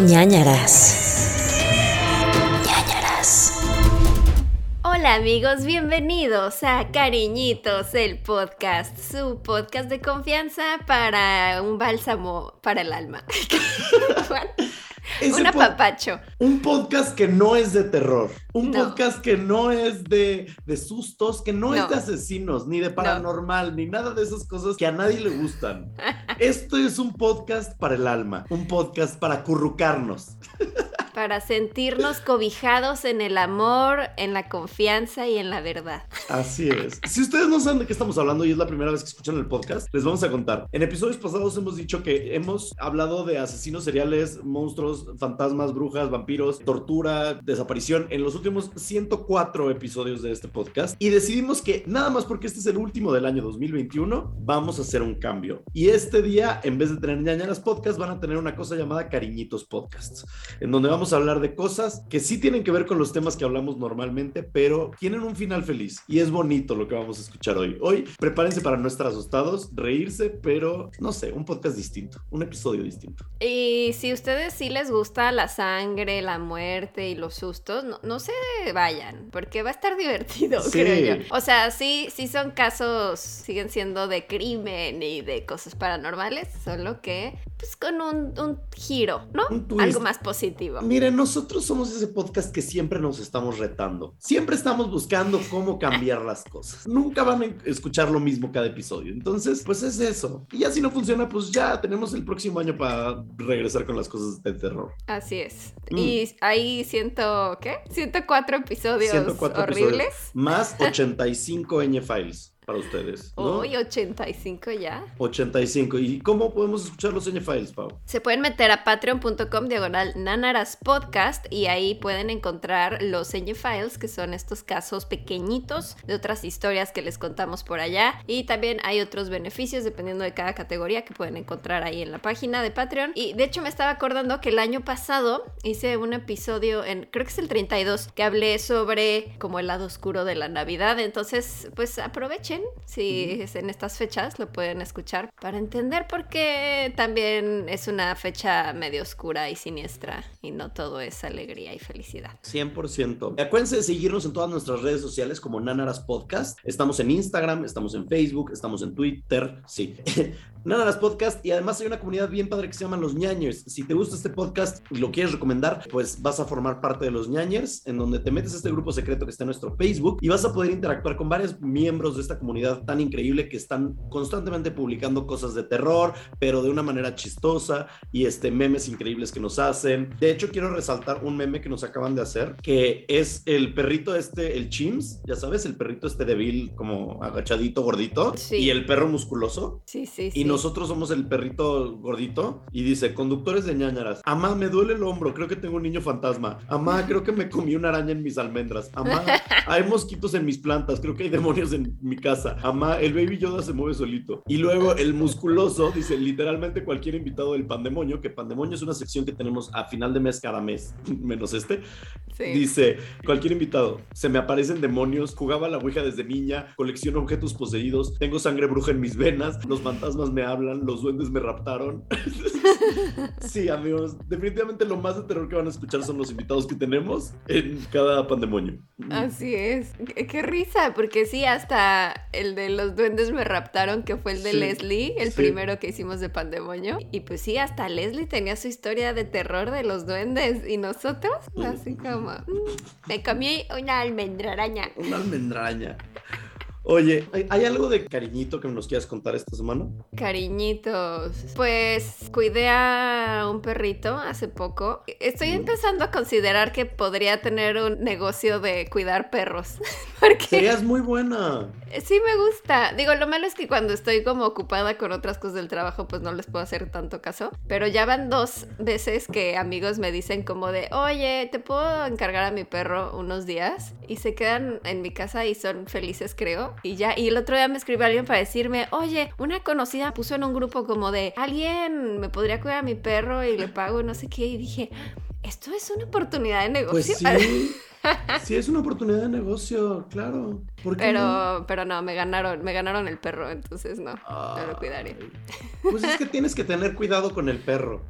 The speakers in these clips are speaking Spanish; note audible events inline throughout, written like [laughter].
ñañaras. ñañaras. Hola amigos, bienvenidos a Cariñitos, el podcast, su podcast de confianza para un bálsamo para el alma. [laughs] [laughs] Un po- apapacho. Un podcast que no es de terror. Un No. podcast que no es de, de sustos, que no, es de asesinos, ni de paranormal, ni nada de esas cosas que a nadie le gustan. [laughs] Esto es un podcast para el alma. Un podcast para currucarnos. Para sentirnos cobijados en el amor, en la confianza y en la verdad. Así es. Si ustedes no saben de qué estamos hablando y es la primera vez que escuchan el podcast, les vamos a contar. En episodios pasados hemos dicho que hemos hablado de asesinos seriales, monstruos, fantasmas, brujas, vampiros, tortura, desaparición en los últimos 104 episodios de este podcast y decidimos que nada más porque este es el último del año 2021, vamos a hacer un cambio. Y este día, en vez de tener ñañaras podcast, van a tener una cosa llamada cariñitos podcasts, en donde vamos a hablar de cosas que sí tienen que ver con los temas que hablamos normalmente, pero tienen un final feliz. Y es bonito lo que vamos a escuchar hoy. Hoy prepárense para no estar asustados, reírse, pero no sé, un podcast distinto, un episodio distinto. Y si a ustedes sí les gusta la sangre, la muerte y los sustos, no, no se vayan, porque va a estar divertido, [laughs] Sí. creo yo. O sea, sí, sí son casos, siguen siendo de crimen y de cosas paranormales, solo que pues con un, un giro, ¿no? Un. Algo más positivo. Miren, nosotros somos ese podcast que siempre nos estamos retando. Siempre estamos buscando cómo cambiar las cosas. Nunca van a escuchar lo mismo cada episodio. Entonces, pues es eso. Y ya si no funciona, pues ya tenemos el próximo año para regresar con las cosas de terror. Así es. Mm. Y hay ciento, ¿qué? 104 episodios 104 horribles. episodios, más 85 ñ files para ustedes. ¿no? Uy, 85 ya. 85. ¿Y cómo podemos escuchar los ñ files, Pau? Se pueden meter a patreon.com diagonal nanaras podcast y ahí pueden encontrar los ñ files que son estos casos pequeñitos de otras historias que les contamos por allá y también hay otros beneficios dependiendo de cada categoría que pueden encontrar ahí en la página de Patreon y de hecho me estaba acordando que el año pasado hice un episodio en creo que es el 32 que hablé sobre como el lado oscuro de la Navidad entonces pues aprovechen si es en estas fechas lo pueden escuchar para entender por qué también es una fecha medio oscura y siniestra y no todo es alegría y felicidad. 100%. Acuérdense de seguirnos en todas nuestras redes sociales como Nanaras Podcast. Estamos en Instagram, estamos en Facebook, estamos en Twitter, sí. [laughs] Nanaras Podcast y además hay una comunidad bien padre que se llama Los Ñañers. Si te gusta este podcast y lo quieres recomendar, pues vas a formar parte de Los Ñañers, en donde te metes a este grupo secreto que está en nuestro Facebook y vas a poder interactuar con varios miembros de esta comunidad tan increíble que están constantemente publicando cosas de terror, pero de una manera chistosa y este memes increíbles que nos hacen. De hecho, quiero resaltar un meme que nos acaban de hacer, que es el perrito este, el Chims, ya sabes, el perrito este débil como agachadito, gordito, Sí. y el perro musculoso. Sí, sí, Y sí. nosotros somos el perrito gordito y dice, conductores de ñañaras, amá, me duele el hombro, creo que tengo un niño fantasma, amá, [laughs] creo que me comí una araña en mis almendras, amá, hay mosquitos en mis plantas, creo que hay demonios en mi casa, amá, el baby Yoda se mueve solito. Y luego el musculoso dice, literalmente cualquier invitado del pandemonio, que pandemonio es una sección que tenemos a final de mes cada mes, [laughs] menos este, Sí. Dice, cualquier invitado, se me aparecen demonios, jugaba a la Ouija desde niña, colecciono objetos poseídos, tengo sangre bruja en mis venas, los fantasmas me hablan, los duendes me raptaron. [laughs] sí, amigos, definitivamente lo más de terror que van a escuchar son los invitados que tenemos en cada pandemonio. Así es. Qué, qué risa, porque sí, hasta el de los duendes me raptaron, que fue el de Sí, Leslie, el sí. primero que hicimos de Pandemonio. Y pues sí, hasta Leslie tenía su historia de terror de los duendes. Y nosotros, así como, "Mm, me comí una almendraraña. Una almendraña. Oye, ¿hay, algo de cariñito que nos quieras contar esta semana? Cariñitos. Pues cuidé a un perrito hace poco. Estoy Mm. empezando a considerar que podría tener un negocio de cuidar perros. [laughs] Porque Serías muy buena. Sí me gusta. Digo, lo malo es que cuando estoy como ocupada con otras cosas del trabajo, pues no les puedo hacer tanto caso. Pero ya van dos veces que amigos me dicen como de, oye, ¿te puedo encargar a mi perro unos días? Y se quedan en mi casa y son felices, creo. Y ya, y el otro día me escribió alguien para decirme, oye, una conocida puso en un grupo como de, alguien me podría cuidar a mi perro y le pago no sé qué. Y dije, esto es una oportunidad de negocio. Pues sí. [laughs] Sí, es una oportunidad de negocio, claro. ¿Por qué no? Pero, pero no, me ganaron, me ganaron el perro, entonces no, no lo cuidaré. Pues es que tienes que tener cuidado con el perro.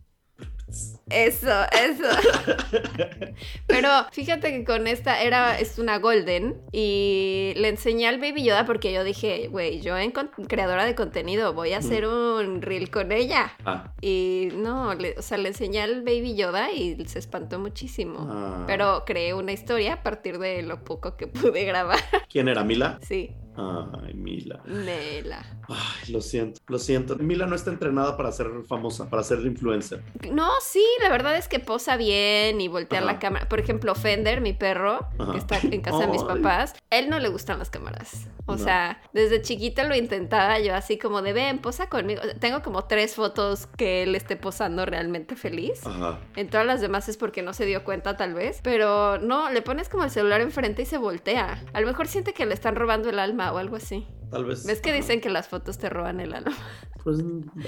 Eso, eso. [laughs] Pero fíjate que con esta era, es una golden y le enseñé al Baby Yoda porque yo dije, güey, yo en creadora de contenido voy a hacer un reel con ella. Ah, Y no, le- o sea, le enseñé al Baby Yoda y se espantó muchísimo. Ah. Pero creé una historia a partir de lo poco que pude grabar. ¿quién era Mila? Sí, Ay, Mila. Nela. Ay, lo siento, lo siento. Mila no está entrenada para ser famosa, para ser influencer. No, sí, la verdad es que posa bien y voltea Ajá. la cámara. Por ejemplo, Fender, mi perro, Ajá. que está en casa de mis papás, él no le gustan las cámaras. O No. sea, desde chiquita lo intentaba yo así como de, ven, posa conmigo. Tengo como tres fotos que él esté posando realmente feliz. Ajá. En todas las demás es porque no se dio cuenta tal vez. Pero no, le pones como el celular enfrente y se voltea. A lo mejor siente que le están robando el alma o algo así. Tal vez. ¿Ves que dicen que las fotos te roban el alma? [laughs] Pues,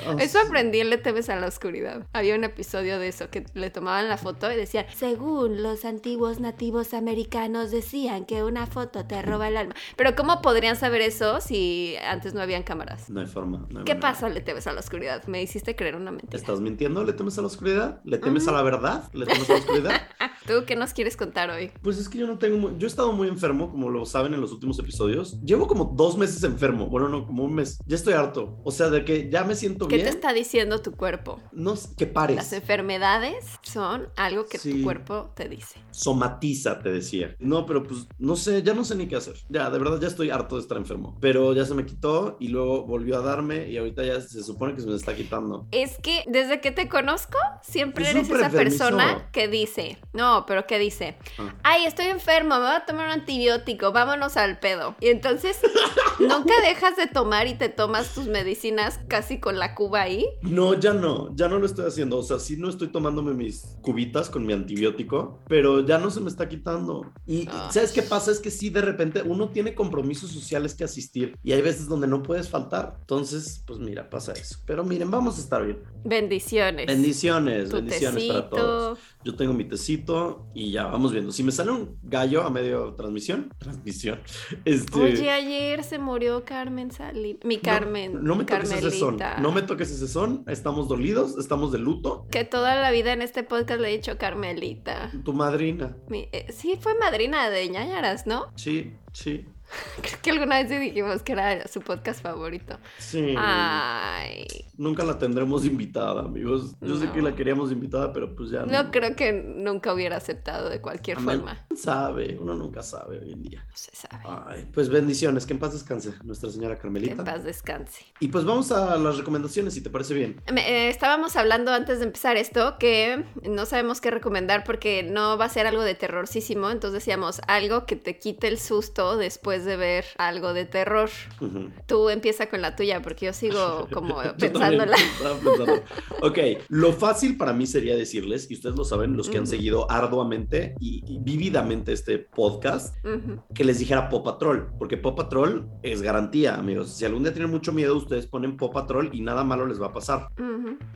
ah, Eso aprendí en Le temes a la oscuridad. Había un episodio de eso que le tomaban la foto y decían, según los antiguos nativos americanos decían que una foto te roba el alma. Pero ¿cómo podrían saber eso si antes no habían cámaras? No hay forma. no hay ¿Qué manera. pasa, Le temes a la oscuridad? Me hiciste creer una mentira. ¿Estás mintiendo? ¿Le temes a la oscuridad? ¿Le temes a la verdad? ¿Le temes a la oscuridad? [laughs] ¿Tú qué nos quieres contar hoy? Pues es que yo no tengo. mu- Yo he estado muy enfermo, como lo saben en los últimos episodios. Llevo como dos meses enfermo. Bueno, no, como un mes. Ya estoy harto. O sea, de que ya me siento ¿Qué bien. te está diciendo tu cuerpo? No que pares. Las enfermedades son algo que Sí. tu cuerpo te dice. Somatiza, te decía. No, pero pues no sé, ya no sé ni qué hacer. Ya, de verdad, ya estoy harto de estar enfermo. Pero ya se me quitó y luego volvió a darme y ahorita ya se supone que se me está quitando. Es que desde que te conozco, siempre Es eres esa persona que dice, no, pero que dice, Ah. ay, estoy enfermo, me voy a tomar un antibiótico, vámonos al pedo. Y entonces [laughs] nunca dejas de tomar y te tomas tus medicinas casi con la cuba ahí. No, ya no, ya no lo estoy haciendo. O sea, sí no estoy tomándome mis cubitas con mi antibiótico, pero ya no se me está quitando. Y Ah. ¿sabes qué pasa? Es que sí, de repente uno tiene compromisos sociales que asistir y hay veces donde no puedes faltar. Entonces, pues mira, pasa eso. Pero miren, vamos a estar bien. Bendiciones. Bendiciones, Tu bendiciones para tecito. todos. Yo tengo mi tecito y ya vamos viendo. Si me sale un gallo a medio transmisión, transmisión. Este, Oye, ayer se murió Carmen Salim. Mi Carmen. No, no me toques ese son. No me toques ese son. Estamos dolidos, estamos de luto. Que toda la vida en este podcast le he dicho Carmelita. Tu madrina. Mi- eh, sí, fue madrina de ñañaras, ¿no? Sí, sí, [laughs] Creo que alguna vez dijimos que era su podcast favorito. sí. Ay, Nunca la tendremos invitada, amigos. Yo sé que la queríamos invitada, pero pues ya no. no creo que nunca hubiera aceptado de cualquier Amén. forma. ¿Quién sabe? Uno nunca sabe hoy en día. No se sabe. Ay, pues bendiciones. Que en paz descanse Nuestra Señora Que Carmelita. en paz descanse. Y pues vamos a las recomendaciones, si te parece bien. Eh, estábamos hablando antes de empezar esto que no sabemos qué recomendar porque no va a ser algo de terrorcísimo. Entonces decíamos algo que te quite el susto después de ver algo de terror. Ujú. Tú empieza con la tuya porque yo sigo [laughs] como pensándola. [laughs] pensando. Ok, lo fácil para mí sería decirles, y ustedes lo saben, los que han Ujú. seguido arduamente y, y vívidamente este podcast, Ujú. que les dijera Paw Patrol, porque Paw Patrol es garantía, amigos. Si algún día tienen mucho miedo, ustedes ponen Paw Patrol y nada malo les va a pasar.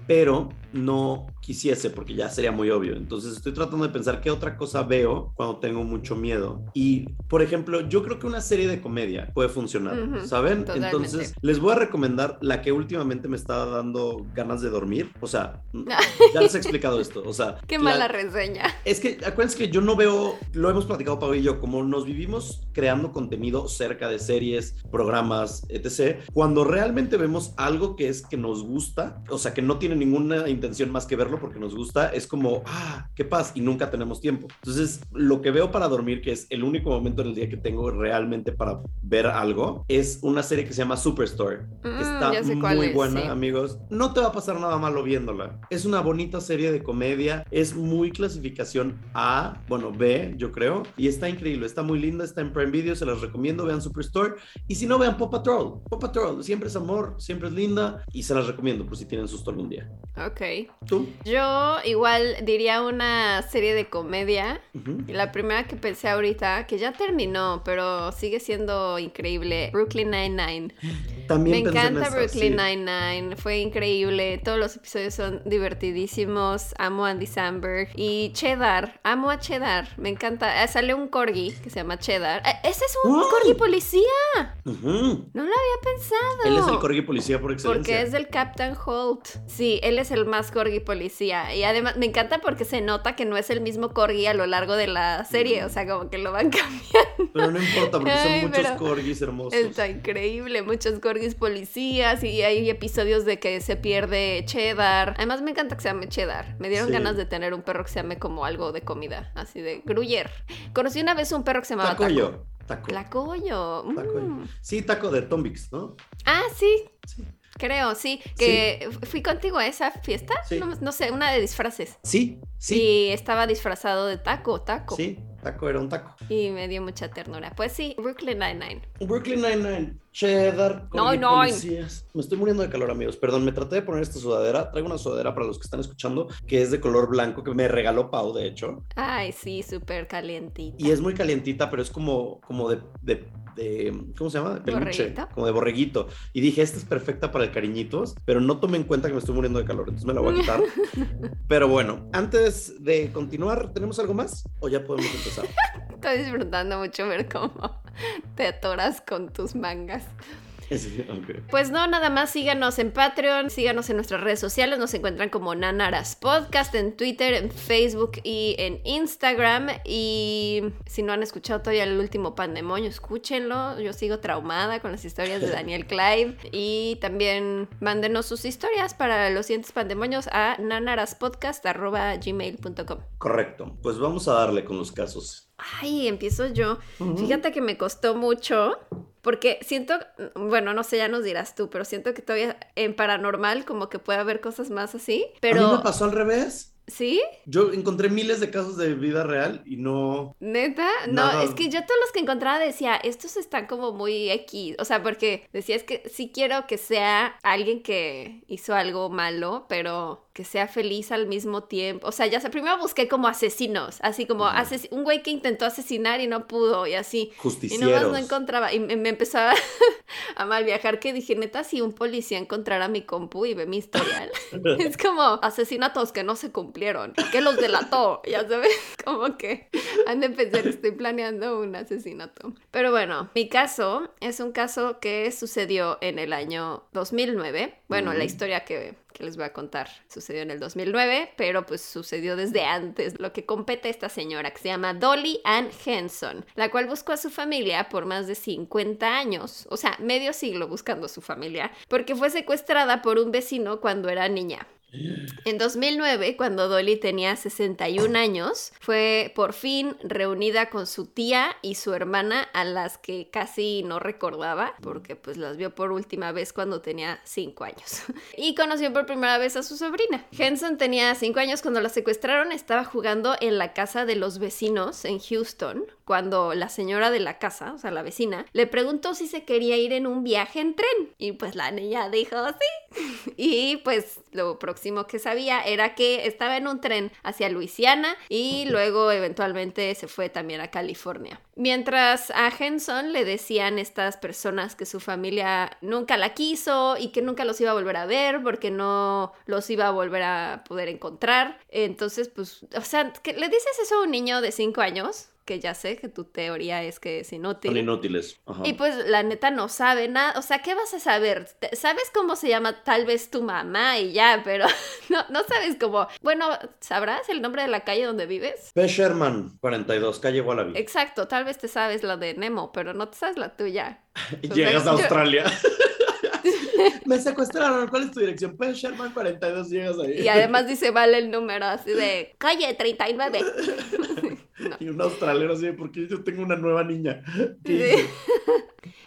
Pero no quisiese, porque ya sería muy obvio. Entonces estoy tratando de pensar qué otra cosa veo cuando tengo mucho miedo. Y, por ejemplo, yo creo que una serie de comedia puede funcionar, Ujú, ¿saben? totalmente. Entonces, les voy a recomendar la que últimamente me está dando ganas de dormir. O sea, [laughs] ya les he explicado esto. O sea, Qué la- mala reseña. es que acuérdense que yo no veo, lo hemos platicado Pablo y yo, como nos vivimos creando contenido cerca de series, programas, etc. Cuando realmente vemos algo que es que nos gusta, o sea, que no tiene ninguna intención más que verlo porque nos gusta, es como, ah, qué paz, y nunca tenemos tiempo. Entonces, lo que veo para dormir, que es el único momento en el día que tengo realmente para ver algo, es una serie que se llama Superstore, que Mm, está muy es, buena, sí. amigos. No te va a pasar nada malo viéndola. Es una bonita serie de comedia, es muy clasificación A, bueno, B, yo creo, y está increíble, está muy linda, está en Prime Video, se las recomiendo, vean Superstore, y si no, vean Paw Patrol. Paw Patrol siempre es amor, siempre es linda, y se las recomiendo por si tienen susto algún día. Ok. ¿Tú? Yo igual diría una serie de comedia. Ujú. Y La primera que pensé ahorita, que ya terminó, pero sigue siendo increíble, Brooklyn Nine-Nine. También Me en encanta Brooklyn sí. Nine-Nine, fue increíble, todos los episodios son divertidísimos, amo a Andy Samberg y Cheddar, amo a Cheddar, me encanta, Ah, sale un corgi que se llama Cheddar, Eh, ese es un corgi policía, no lo había pensado. Él es el corgi policía por excelencia. Porque es del Captain Holt. Sí, él es el más corgi policía. Y además me encanta porque se nota que no es el mismo corgi a lo largo de la serie. O sea, como que lo van [laughs] cambiando. Pero no importa, porque son muchos corgis hermosos. Está increíble. Muchos corgis policías. Y hay episodios de que se pierde cheddar. Además, me encanta que se llame cheddar. Me dieron Sí. ganas de tener un perro que se llame como algo de comida. Así de gruyer. Conocí una vez un perro que se llamaba Taco. Tacoyo. Taco. Tlacoyo. Mm. Tacoyo. Sí, taco de Tombix, ¿no? Ah, sí. Sí. Creo, sí. Que fui contigo a esa fiesta. Sí. No, no sé, una de disfraces. Sí, sí. Y estaba disfrazado de taco, taco. Sí, taco era un taco. Y me dio mucha ternura. Pues sí, Brooklyn Nine-Nine. Brooklyn Nine-Nine, cheddar, Nine-Nine. policías. Me estoy muriendo de calor, amigos. Perdón, me traté de poner esta sudadera. Traigo una sudadera para los que están escuchando, que es de color blanco, que me regaló Pau, de hecho. Ay, sí, súper calientita. Y es muy calientita, pero es como, como de, de, de- ¿cómo se llama? De peluche, ¿Borreguito? como de borreguito. Y dije, esta es perfecta para el cariñitos, pero no tomen en cuenta que me estoy muriendo de calor, entonces me la voy a quitar. [laughs] pero bueno, antes de continuar, ¿tenemos algo más? ¿O ya podemos empezar? [laughs] Estoy disfrutando mucho ver cómo te atoras con tus mangas. [laughs] Pues no, nada más síganos en Patreon, síganos en nuestras redes sociales, nos encuentran como Nanaras Podcast en Twitter, en Facebook y en Instagram. Y si no han escuchado todavía el último Pandemonio, escúchenlo. Yo sigo traumada con las historias de [laughs] Daniel Clive. Y también mándenos sus historias para los siguientes pandemonios a nanaraspodcast.gmail.com. Correcto. Pues vamos a darle con los casos. Ay, empiezo yo. Fíjate que me costó mucho porque siento, bueno, no sé, ya nos dirás tú, pero siento que todavía en paranormal como que puede haber cosas más así. A mí me Pero, pasó al revés. ¿sí? Yo encontré miles de casos de vida real y no. ¿Neta? No, es que yo todos los que encontraba decía, estos están como muy X. O sea, porque decía, es que sí quiero que sea alguien que hizo algo malo, pero que sea feliz al mismo tiempo. O sea, ya sé, primero busqué como asesinos, así como ases- un güey que intentó asesinar y no pudo y así. Y nomás Justicieros. no encontraba. Y me, me empezaba [laughs] a mal viajar que dije, neta, si un policía encontrara mi compu y ve mi historial. [laughs] es como asesinatos que no se cumplieron. Que los delató. Ya sabes, [laughs] como que han de pensar que estoy planeando un asesinato. Pero bueno, mi caso es un caso que sucedió en el año 2009. Bueno, la historia que, que les voy a contar sucedió en el 2009, pero pues sucedió desde antes. Lo que compete a esta señora que se llama Dolly Ann Henson, la cual buscó a su familia por más de 50 años, o sea, medio siglo buscando a su familia, porque fue secuestrada por un vecino cuando era niña. En 2009, cuando Dolly tenía 61 años, fue por fin reunida con su tía y su hermana, a las que casi no recordaba, porque pues las vio por última vez cuando tenía 5 años. [laughs] Y conoció por primera vez a su sobrina. Henson tenía 5 años cuando la secuestraron, estaba jugando en la casa de los vecinos en Houston, cuando la señora de la casa, o sea, la vecina, le preguntó si se quería ir en un viaje en tren. Y pues la niña dijo sí. [laughs] Y pues lo próximo que sabía era que estaba en un tren hacia Luisiana y luego eventualmente se fue también a California. Mientras a Henson le decían estas personas que su familia nunca la quiso y que nunca los iba a volver a ver porque no los iba a volver a poder encontrar. Entonces, pues, o sea, ¿que ¿le dices eso a un niño de 5 años? Que ya sé que tu teoría es que es inútil. Son inútiles. Ajá. Y pues la neta no sabe nada, o sea, ¿qué vas a saber? Te- ¿Sabes cómo se llama tal vez tu mamá y ya, pero [laughs] no, no sabes cómo? Bueno, ¿sabrás el nombre de la calle donde vives? P. Sherman, 42, calle Wallaby. Exacto, tal vez te sabes la de Nemo, pero no te sabes la tuya. [laughs] Llegas a Australia. [laughs] Me secuestraron. ¿Cuál es tu dirección? P. Sherman, 42, llegas ahí. Y además dice vale el número así de calle 39. No. Y un australiano así, porque yo tengo una nueva niña. [laughs] ¿Qué Sí.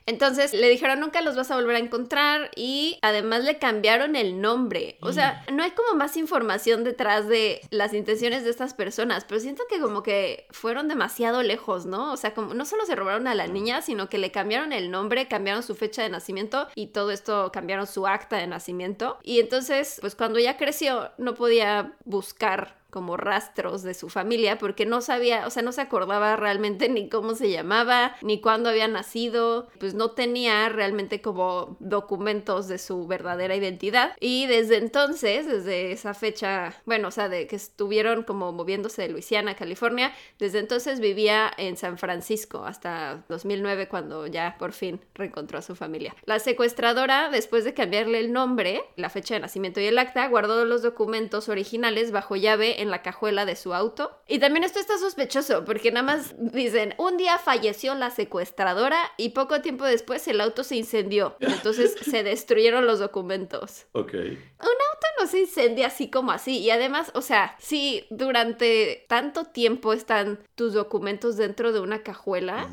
Entonces le dijeron nunca los vas a volver a encontrar y además le cambiaron el nombre. O sea, no hay como más información detrás de las intenciones de estas personas, pero siento que como que fueron demasiado lejos, ¿no? O sea, como no solo se robaron a la niña, sino que le cambiaron el nombre, cambiaron su fecha de nacimiento y todo esto cambiaron su acta de nacimiento. Y entonces, pues cuando ella creció, no podía buscar como rastros de su familia porque no sabía, o sea, no se acordaba realmente [laughs] ni cómo se llamaba, ni cuándo había nacido, pues no tenía realmente como documentos de su verdadera identidad. Y desde entonces, desde esa fecha, bueno, o sea, de que estuvieron como moviéndose de Luisiana a California, desde entonces vivía en San Francisco hasta 2009 cuando ya por fin reencontró a su familia. La secuestradora, después de cambiarle el nombre, la fecha de nacimiento y el acta, guardó los documentos originales bajo llave la cajuela de su auto. Y también esto está sospechoso porque nada más dicen, un día falleció la secuestradora y poco tiempo después el auto se incendió. Entonces [laughs] se destruyeron los documentos. Ok. Un auto no se incendia así como así. Y además, o sea, si durante tanto tiempo están tus documentos dentro de una cajuela.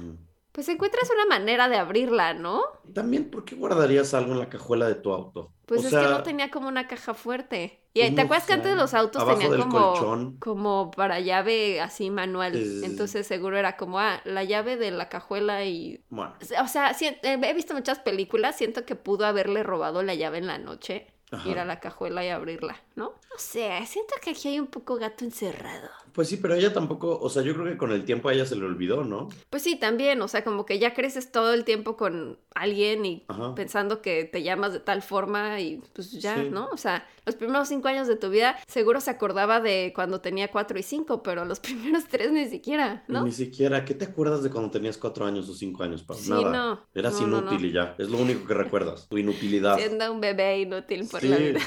Pues encuentras una manera de abrirla, ¿no? También, ¿por qué guardarías algo en la cajuela de tu auto? Pues O es sea, que no tenía como una caja fuerte. Y ¿te acuerdas que antes los autos tenían como, colchón. como para llave así manual? Es- Entonces seguro era como, ah, la llave de la cajuela y... Bueno, O sea, si- eh, he visto muchas películas, siento que pudo haberle robado la llave en la noche, Ajá. ir a la cajuela y abrirla, ¿no? No sé, siento que aquí hay un poco gato encerrado. Pues sí, pero ella tampoco, o sea, yo creo que con el tiempo a ella se le olvidó, ¿no? Pues sí, también, o sea, como que ya creces todo el tiempo con alguien y Ajá. pensando que te llamas de tal forma y pues ya, Sí. ¿no? O sea, los primeros cinco años de tu vida seguro se acordaba de cuando tenía cuatro y cinco, pero los [laughs] primeros tres ni siquiera, ¿no? Ni siquiera, ¿qué te acuerdas de cuando tenías cuatro años o cinco años, Pau? Sí, Nada. no. Eras No, no, inútil no. y ya. Es lo único que recuerdas, tu inutilidad. Siendo un bebé inútil por sí, la vida.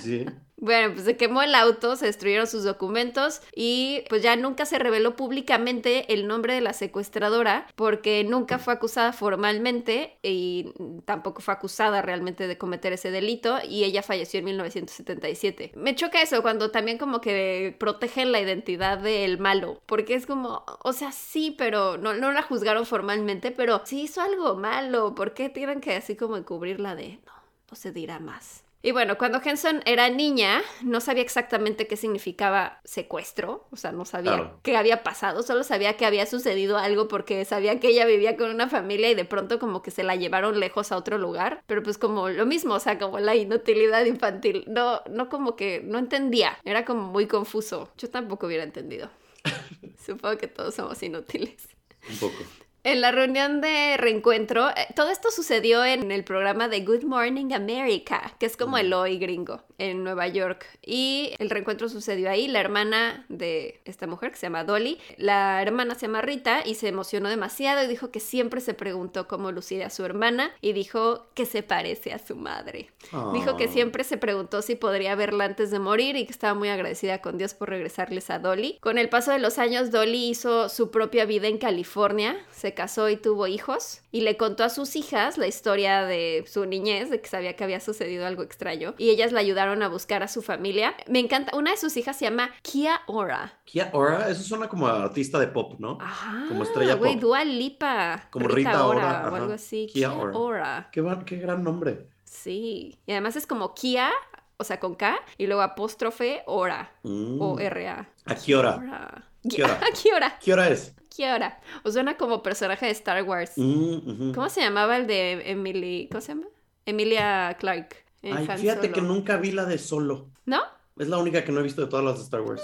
sí. Bueno, pues se quemó el auto, se destruyeron sus documentos y pues ya nunca se reveló públicamente el nombre de la secuestradora porque nunca fue acusada formalmente y tampoco fue acusada realmente de cometer ese delito y ella falleció en 1977. Me choca eso cuando también como que protegen la identidad del malo porque es como, o sea, sí, pero no, no la juzgaron formalmente, pero sí hizo algo malo, ¿por qué tienen que así como encubrirla de no, no se dirá más? Y bueno, cuando Henson era niña, no sabía exactamente qué significaba secuestro, o sea, no sabía Claro. qué había pasado, solo sabía que había sucedido algo porque sabía que ella vivía con una familia y de pronto como que se la llevaron lejos a otro lugar, pero pues como lo mismo, o sea, como la inutilidad infantil, no, no como que no entendía, era como muy confuso, yo tampoco hubiera entendido. [laughs] Supongo que todos somos inútiles. Un poco. En la reunión de reencuentro, eh, todo esto sucedió en el programa de Good Morning America, que es como el hoy gringo en Nueva York. Y el reencuentro sucedió ahí. La hermana de esta mujer, que se llama Dolly, la hermana se llama Rita y se emocionó demasiado y dijo que siempre se preguntó cómo lucía su hermana y dijo que se parece a su madre. Dijo que Ah. siempre se preguntó si podría verla antes de morir y que estaba muy agradecida con Dios por regresarles a Dolly. Con el paso de los años, Dolly hizo su propia vida en California, se casó y tuvo hijos y le contó a sus hijas la historia de su niñez, de que sabía que había sucedido algo extraño y ellas la ayudaron a buscar a su familia. Me encanta, una de sus hijas se llama Kia Ora. Kia Ora, eso suena como a artista de pop, ¿no? Ajá, Como estrella güey, pop. Dua Lipa. Como Rita Ora, o algo así. Kia Kia, Ora. Ora. Qué, qué gran nombre. Sí, y además es como Kia, o sea, con K, y luego apóstrofe Ora, Mm. o R-A. ¿A qué hora? Ora. ¿Qué hora? ¿Qué hora? ¿Qué hora es? ¿Qué hora? O suena como personaje de Star Wars. Mm. ¿Cómo se llamaba el de Emily? ¿Cómo se llama? Emilia Clark. Ay, fíjate Solo. que nunca vi la de Solo. ¿No? Es la única que no he visto de todas las de Star Wars.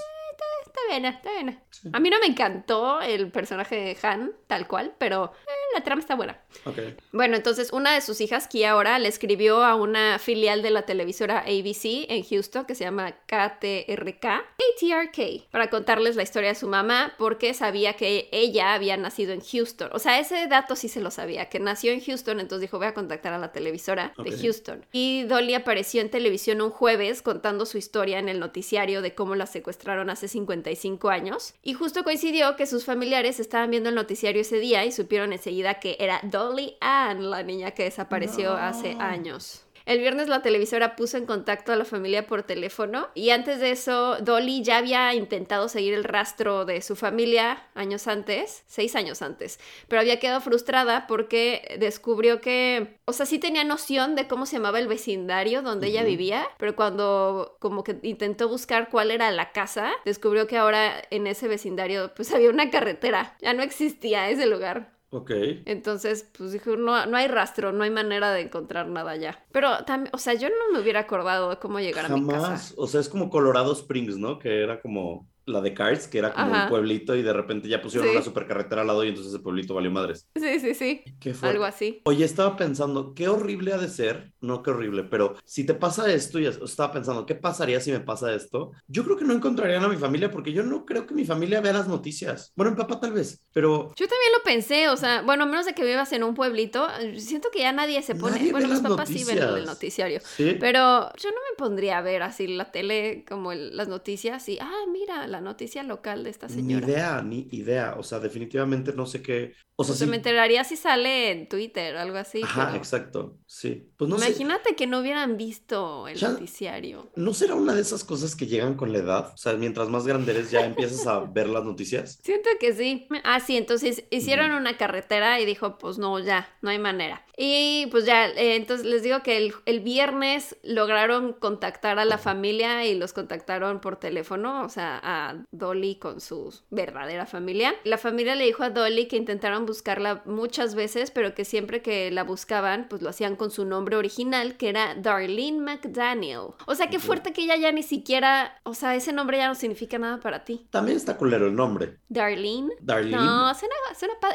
Está bien, está bien. A mí no me encantó el personaje de Han, tal cual, pero eh, la trama está buena. Ok. Bueno, entonces una de sus hijas, Kia ahora, le escribió a una filial de la televisora ABC en Houston que se llama KTRK, ATRK, para contarles la historia de su mamá porque sabía que ella había nacido en Houston. O sea, ese dato sí se lo sabía, que nació en Houston, entonces dijo voy a contactar a la televisora de Houston. Y Dolly apareció en televisión un jueves contando su historia en el noticiario de cómo la secuestraron hace 55 años. Y justo coincidió que sus familiares estaban viendo el noticiario ese día y supieron enseguida que era Dolly Ann, la niña que desapareció No. hace años. El viernes la televisora puso en contacto a la familia por teléfono y antes de eso Dolly ya había intentado seguir el rastro de su familia años antes, seis años antes, pero había quedado frustrada porque descubrió que, o sea, sí tenía noción de cómo se llamaba el vecindario donde ella vivía, pero cuando como que intentó buscar cuál era la casa, descubrió que ahora en ese vecindario pues había una carretera, ya no existía ese lugar. Ok. Entonces, pues dijo, no, no hay rastro, no hay manera de encontrar nada ya. Pero también, o sea, yo no me hubiera acordado cómo llegar a mi casa. Jamás. O sea, es como Colorado Springs, ¿no? Que era como la de Cars, que era como Ajá. un pueblito y de repente ya pusieron Sí. una supercarretera al lado y entonces ese pueblito valió madres. Sí, sí, sí. Qué fuerte. Algo así. Oye, estaba pensando, qué horrible ha de ser, no qué horrible, pero si te pasa esto, y estaba pensando, ¿qué pasaría si me pasa esto? Yo creo que no encontrarían a mi familia porque yo no creo que mi familia vea las noticias. Bueno, mi papá tal vez, pero Yo también lo pensé, o sea, bueno, a menos de que vivas en un pueblito, siento que ya nadie se pone. Nadie bueno, mis papás sí ven el noticias. noticiario. sí. Pero yo no me pondría a ver así la tele como el- las noticias y, ah, mira, la noticia local de esta Ni señora. idea, ni idea. O sea, definitivamente no sé qué. O sea, sí. me enteraría si sale en Twitter o algo así. Ajá, pero exacto. Sí. Pues no sé. Imagínate que no hubieran visto el Ya- noticiario. ¿No será una de esas cosas que llegan con la edad? O sea, mientras más grande eres, ya empiezas a ver las noticias. [laughs] Siento que sí. Ah, sí, entonces hicieron una carretera y dijo, pues no, ya, no hay manera. Y pues ya, eh, entonces les digo que el, el viernes lograron contactar a la familia y los contactaron por teléfono, o sea, a Dolly con su verdadera familia. La familia le dijo a Dolly que intentaron buscarla muchas veces, pero que siempre que la buscaban, pues lo hacían con su nombre original, que era Darlene McDaniel. O sea, qué fuerte que ella ya ni siquiera, o sea, ese nombre ya no significa nada para ti. También está culero el nombre. Darlene. Darlene. No, suena,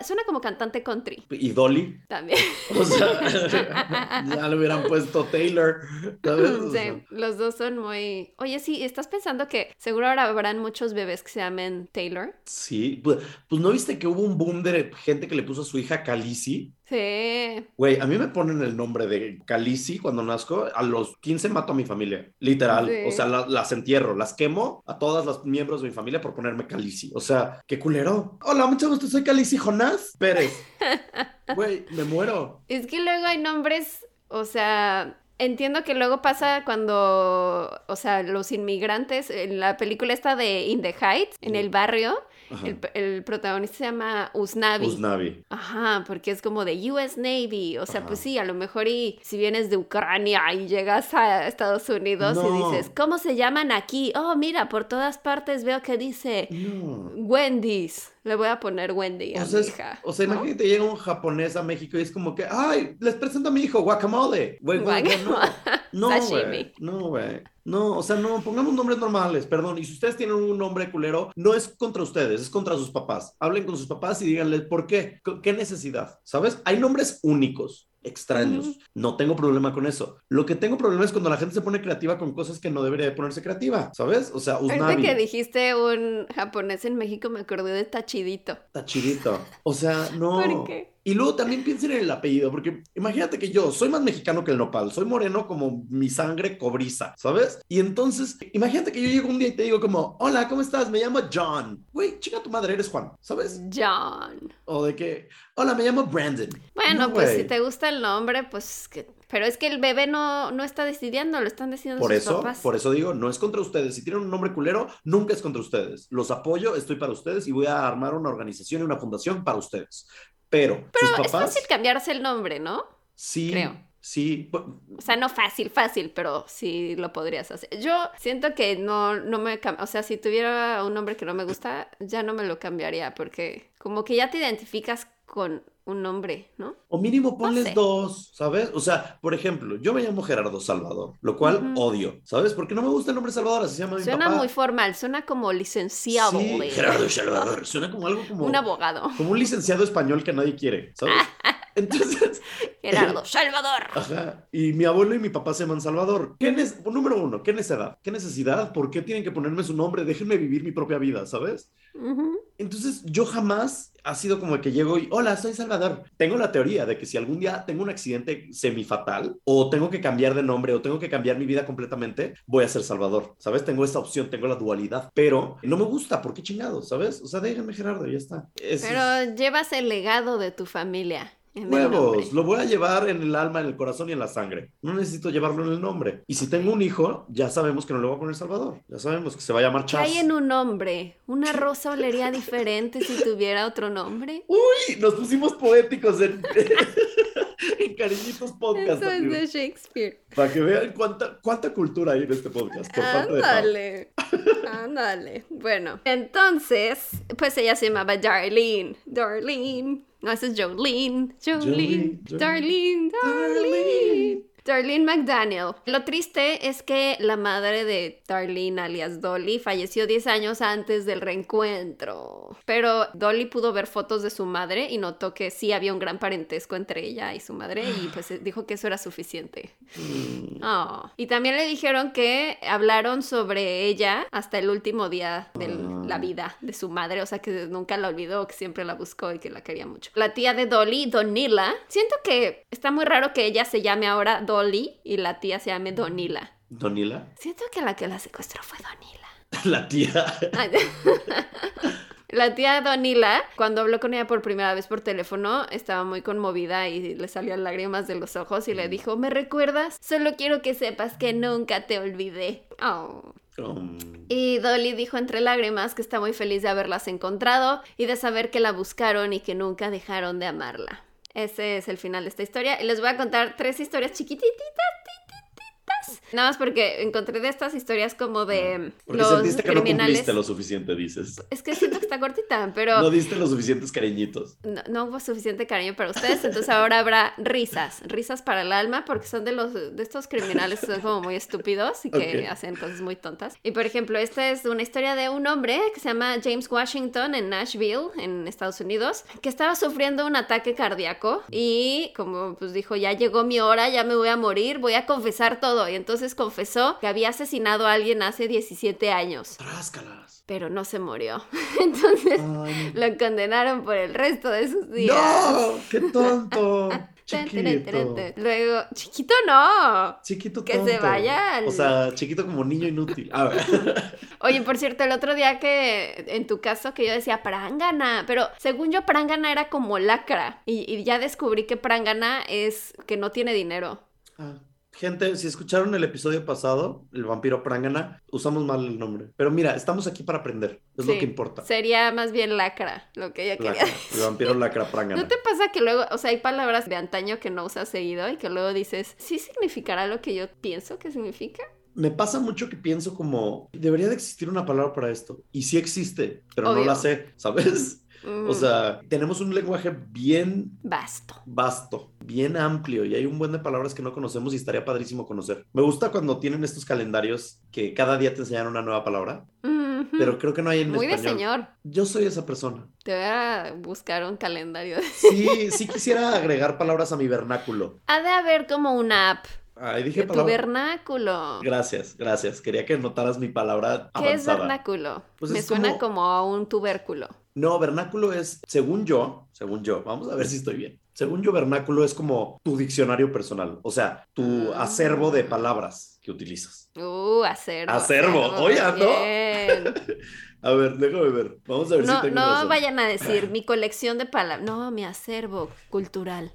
suena, como cantante country Y Dolly. también. [laughs] O sea, [laughs] ya le hubieran puesto Taylor. ¿sabes? O sea, Sí, los dos son muy... Oye, sí, ¿estás pensando que seguro ahora habrán muchos bebés que se llamen Taylor? sí. Pues, pues no viste que hubo un boom de gente que le puso a su hija Khaleesi. Sí. Güey, a mí me ponen el nombre de Khaleesi cuando nazco. A los 15 mato a mi familia. Literal. Sí. O sea, la- las entierro, las quemo a todas las miembros de mi familia por ponerme Khaleesi. O sea, qué culero. Hola, mucho gusto. Soy Khaleesi Jonás Pérez. [laughs] Güey, me muero. Es que luego hay nombres, o sea... Entiendo que luego pasa cuando, o sea, los inmigrantes, en la película esta de In the Heights, en el barrio. El, el protagonista se llama Usnavi. Usnavi. Ajá, porque es como de US Navy, o sea, Ajá. pues sí, a lo mejor y si vienes de Ucrania y llegas a Estados Unidos y dices, ¿cómo se llaman aquí? Oh, mira, por todas partes veo que dice No. Wendy's. Le voy a poner Wendy a O sea, mi es- hija. o sea, ¿no? imagínate, llega un japonés a México y es como que, ay, les presento a mi hijo, guacamole. Güey, no. Güey. No, güey. No, o sea, no, pongamos nombres normales, perdón. Y si ustedes tienen un nombre culero, no es contra ustedes, es contra sus papás. Hablen con sus papás y díganles por qué, qué necesidad, ¿sabes? Hay nombres únicos. Extraños. No tengo problema con eso. Lo que tengo problema es cuando la gente se pone creativa con cosas que no debería de ponerse creativa, ¿sabes? O sea, Ahorita Usnavi. que dijiste un japonés en México me acordé de Tachidito. Está chidito. O sea, no. ¿Por qué? Y luego también piensen en el apellido, porque imagínate que yo soy más mexicano que el nopal, soy moreno como mi sangre cobriza, ¿sabes? Y entonces, imagínate que yo llego un día y te digo como, hola, ¿cómo estás? Me llamo John. Güey, chica tu madre, eres Juan, ¿sabes? John. O de que, hola, me llamo Brandon. Bueno, No, pues si te gusta el nombre, pues que... Pero es que el bebé no, no está decidiendo, lo están decidiendo Por sus eso, papás. por eso digo, no es contra ustedes. Si tienen un nombre culero, nunca es contra ustedes. Los apoyo, estoy para ustedes y voy a armar una organización y una fundación para ustedes. Pero, sus Pero es fácil cambiarse el nombre, ¿no? sí, creo. sí, O sea, no fácil, fácil, pero sí lo podrías hacer. Yo siento que no, no me O sea, si tuviera un nombre que no me gusta, ya no me lo cambiaría, porque como que ya te identificas con un nombre, ¿no? O mínimo ponles sé. dos, ¿sabes? O sea, por ejemplo, yo me llamo Gerardo Salvador, lo cual odio, ¿sabes? Porque no me gusta el nombre Salvador, así se llama mi Suena papá. muy formal, suena como licenciado. Sí, Gerardo Salvador, suena como algo como, [laughs] Un abogado. como un licenciado español que nadie quiere, ¿sabes? [laughs] [laughs] Entonces, Gerardo Salvador. ajá, y mi abuelo y mi papá se llaman Salvador. ¿Qué número uno, ¿qué necesidad? ¿Qué necesidad? ¿Por qué tienen que ponerme su nombre? Déjenme vivir mi propia vida, ¿sabes? Ujú. Entonces, yo jamás ha sido como que llego y, hola, soy Salvador. Tengo la teoría de que si algún día tengo un accidente semifatal o tengo que cambiar de nombre o tengo que cambiar mi vida completamente, voy a ser Salvador, ¿sabes? Tengo esa opción, tengo la dualidad, pero no me gusta, ¿por qué chingados, ¿sabes? O sea, déjenme Gerardo, ya está. Es- Pero llevas el legado de tu familia. Huevos, lo voy a llevar en el alma, en el corazón y en la sangre. No necesito llevarlo en el nombre. Y si tengo un hijo, ya sabemos que no le voy a poner Salvador. Ya sabemos que se va a llamar ¿Qué Chas. hay en un nombre? ¿Una rosa olería diferente si tuviera otro nombre? Uy, nos pusimos poéticos en, [laughs] en Cariñitos Podcast. Eso es de Shakespeare. Para que vean cuánta, cuánta cultura hay en este podcast. Por parte de Pau. Ándale. Ándale. Bueno, entonces, pues ella se llamaba Darlene. Darlene. No, ese es Jolene. Jolene. Jolene, Jolene. Darlene, Darlene. Darlene McDaniel. Lo triste es que la madre de Darlene, alias Dolly, falleció 10 años antes del reencuentro. Pero Dolly pudo ver fotos de su madre y notó que sí había un gran parentesco entre ella y su madre y pues [sighs] dijo que eso era suficiente. Oh. Y también le dijeron que hablaron sobre ella hasta el último día de la vida de su madre, o sea que nunca la olvidó, que siempre la buscó y que la quería mucho. La tía de Dolly, Donila, siento que está muy raro que ella se llame ahora Dolly y la tía se llame Donila. Donila, Siento que la que la secuestró fue Donila. [laughs] la tía. [laughs] La tía Donila, cuando habló con ella por primera vez por teléfono, estaba muy conmovida y le salían lágrimas de los ojos y le dijo, ¿me recuerdas? Solo quiero que sepas que nunca te olvidé. Oh. Um, Y Dolly dijo entre lágrimas que está muy feliz de haberlas encontrado y de saber que la buscaron y que nunca dejaron de amarla. Ese es el final de esta historia. Y les voy a contar tres historias chiquititas, Nada más porque encontré de estas historias como de porque los sentiste que no criminales. cumpliste lo suficiente, dices. Es que siento que está cortita, [laughs] pero No diste los suficientes cariñitos. no, no hubo suficiente cariño para ustedes, entonces ahora habrá risas, risas para el alma, porque son de los de estos criminales que son como muy estúpidos y que Ok. hacen cosas muy tontas. Y por ejemplo, esta es una historia de un hombre que se llama James Washington en Nashville, en Estados Unidos, que estaba sufriendo un ataque cardíaco y como pues dijo, ya llegó mi hora, ya me voy a morir, voy a confesar todo. Y entonces confesó que había asesinado a alguien hace 17 años, Tráscalas. pero no se murió. [laughs] Entonces Ay, lo condenaron por el resto de sus días. ¡No! ¡Qué tonto! [laughs] Chiquito. Luego, chiquito no. Chiquito Que se tonto. vaya al- O sea, chiquito como niño inútil. A ver. [laughs] Oye, por cierto, el otro día que en tu caso que yo decía prangana, pero según yo prangana era como lacra y, y ya descubrí que prangana es que no tiene dinero. Ah, Gente, si escucharon el episodio pasado, el vampiro Prangana, usamos mal el nombre. Pero mira, estamos aquí para aprender. Es lo que importa. Sería más bien lacra, lo que ella quería decir. el vampiro lacra Prangana. ¿No te pasa que luego, o sea, hay palabras de antaño que no usas seguido y que luego dices, ¿sí significará lo que yo pienso que significa? Me pasa mucho que pienso como, debería de existir una palabra para esto. Y sí existe, pero no la sé, ¿sabes? Mm, O sea, tenemos un lenguaje bien Basto. vasto, bien amplio y hay un buen de palabras que no conocemos y estaría padrísimo conocer. Me gusta cuando tienen estos calendarios que cada día te enseñan una nueva palabra, pero creo que no hay en Muy de español. señor. Yo soy esa persona. Te voy a buscar un calendario. Sí, sí quisiera agregar palabras a mi vernáculo. Ha de haber como una app Ay, de dije tu palabra. vernáculo. Gracias, gracias. Quería que notaras mi palabra ¿Qué es avanzada. vernáculo? Pues Me es suena como- como a un tubérculo. No, vernáculo es, según yo, según yo, vamos a ver si estoy bien. Según yo, vernáculo es como tu diccionario personal, o sea, tu Ah. acervo de palabras que utilizas. Uh, acervo. Acervo, oye, bien. [laughs] A ver, déjame ver. Vamos a ver si No, tengo no razón. vayan a decir mi colección de palabras. No, mi acervo cultural.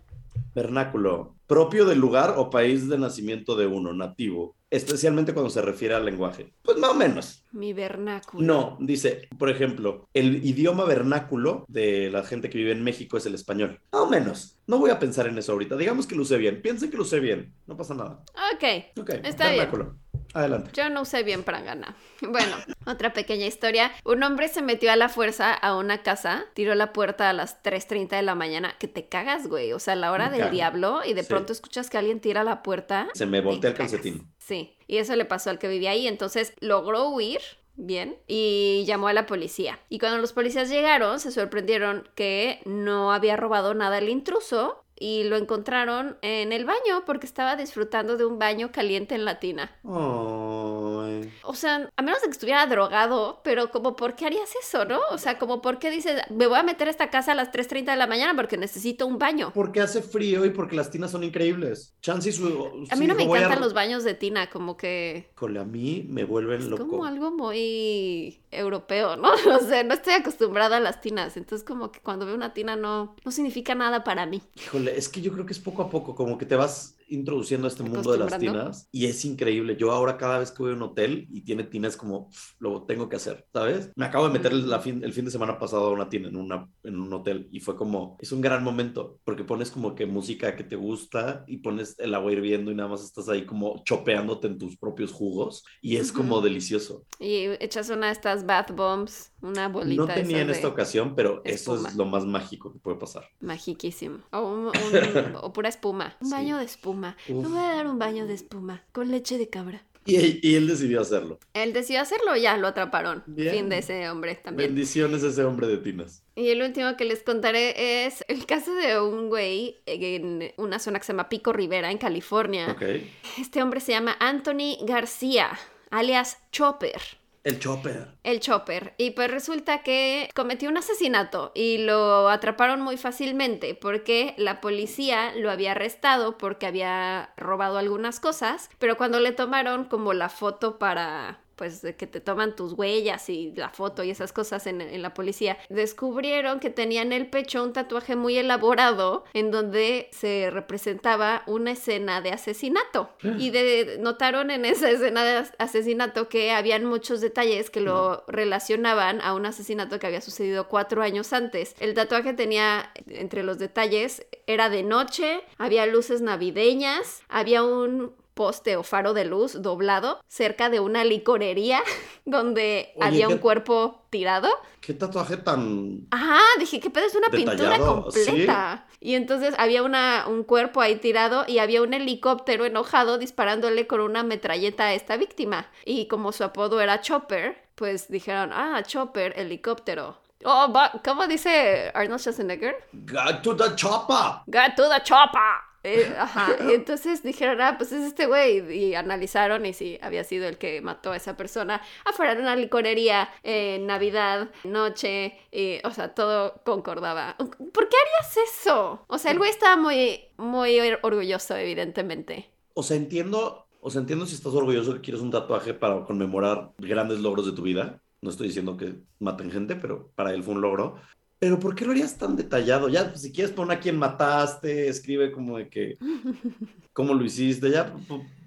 Vernáculo, propio del lugar o país de nacimiento de uno, nativo, especialmente cuando se refiere al lenguaje. Pues más o menos. Mi vernáculo. No, dice, por ejemplo, el idioma vernáculo de la gente que vive en México es el español. Más o menos. No voy a pensar en eso ahorita. Digamos que lo usé bien. Piensen que lo usé bien. No pasa nada. Ok, Ok, Está bien. Adelante. yo no usé bien prangana. [laughs] Bueno, otra pequeña historia. Un hombre se metió a la fuerza a una casa, tiró la puerta a las 3.30 de la mañana. Que te cagas, güey. O sea, la hora del diablo y de Sí. pronto escuchas que alguien tira la puerta. Se me voltea el calcetín. Sí, y eso le pasó al que vivía ahí, entonces logró huir. Bien, y llamó a la policía. Y cuando los policías llegaron, se sorprendieron que no había robado nada el intruso y lo encontraron en el baño porque estaba disfrutando de un baño caliente en la tina. Ay. O sea, a menos de que estuviera drogado, pero como, ¿por qué harías eso, no? O sea, como, ¿por qué dices, me voy a meter a esta casa a las 3.30 de la mañana porque necesito un baño? Porque hace frío y porque las tinas son increíbles. Chance y su. A mí no me encantan los baños de tina, como que... Híjole, a mí me vuelven Es loco. como algo muy europeo, ¿no? [laughs] O sea, no estoy acostumbrada a las tinas, entonces como que cuando veo una tina no, no significa nada para mí. Híjole, es que yo creo que es poco a poco, como que te vas introduciendo a este mundo de las tinas y es increíble. Yo ahora cada vez que voy a un hotel y tiene tinas como lo tengo que hacer, ¿sabes? Me acabo de meter el, la fin, el fin de semana pasado a una tina en, una, en un hotel y fue como, es un gran momento porque pones como que música que te gusta y pones el agua hirviendo y nada más estás ahí como chopeándote en tus propios jugos y es como delicioso. Y echas una de estas bath bombs una bolita. No tenía en esta ocasión, pero eso es lo más mágico que puede pasar. Magiquísimo. O, un- un- [laughs] o pura espuma. Un Sí. baño de espuma. Me Uf. voy a dar un baño de espuma con leche de cabra. Y, él- y él decidió hacerlo. Él decidió hacerlo, ya lo atraparon. Bien. Fin de ese hombre también. Bendiciones a ese hombre de Tinas. Y el último que les contaré es el caso de un güey en una zona que se llama Pico Rivera, en California. Este hombre se llama Anthony García, alias Chopper. El Chopper. El Chopper. Y pues resulta que cometió un asesinato y lo atraparon muy fácilmente porque la policía lo había arrestado porque había robado algunas cosas, pero cuando le tomaron como la foto para pues de que te toman tus huellas y la foto y esas cosas en, en la policía, descubrieron que tenía en el pecho un tatuaje muy elaborado en donde se representaba una escena de asesinato. Y de, notaron en esa escena de as- asesinato que habían muchos detalles que lo relacionaban a un asesinato que había sucedido cuatro años antes. El tatuaje tenía entre los detalles, era de noche, había luces navideñas, había un poste o faro de luz doblado cerca de una licorería [laughs] donde Oye, había un ¿qué- cuerpo tirado. ¿Qué tatuaje tan... Ajá, dije, ¿qué pedo? Es una pintura completa. Y entonces había una, un cuerpo ahí tirado y había un helicóptero enojado disparándole con una metralleta a esta víctima. Y como su apodo era Chopper, pues dijeron, ah, Chopper, helicóptero. Oh, ¿cómo dice Arnold Schwarzenegger? Got to the chopper. Get to the chopper. Eh, [laughs] ajá, y entonces dijeron, ah, pues es este güey, y analizaron y sí, había sido el que mató a esa persona afuera de una licorería en Navidad, noche, y, o sea, todo concordaba. ¿Por qué harías eso? O sea, el güey estaba muy, muy orgulloso, evidentemente. O sea, entiendo, o sea, entiendo si estás orgulloso que quieres un tatuaje para conmemorar grandes logros de tu vida. No estoy diciendo que maten gente, pero para él fue un logro. Pero ¿por qué lo harías tan detallado? Ya, pues, si quieres poner a quién mataste, escribe como de que, [laughs] cómo lo hiciste, ya,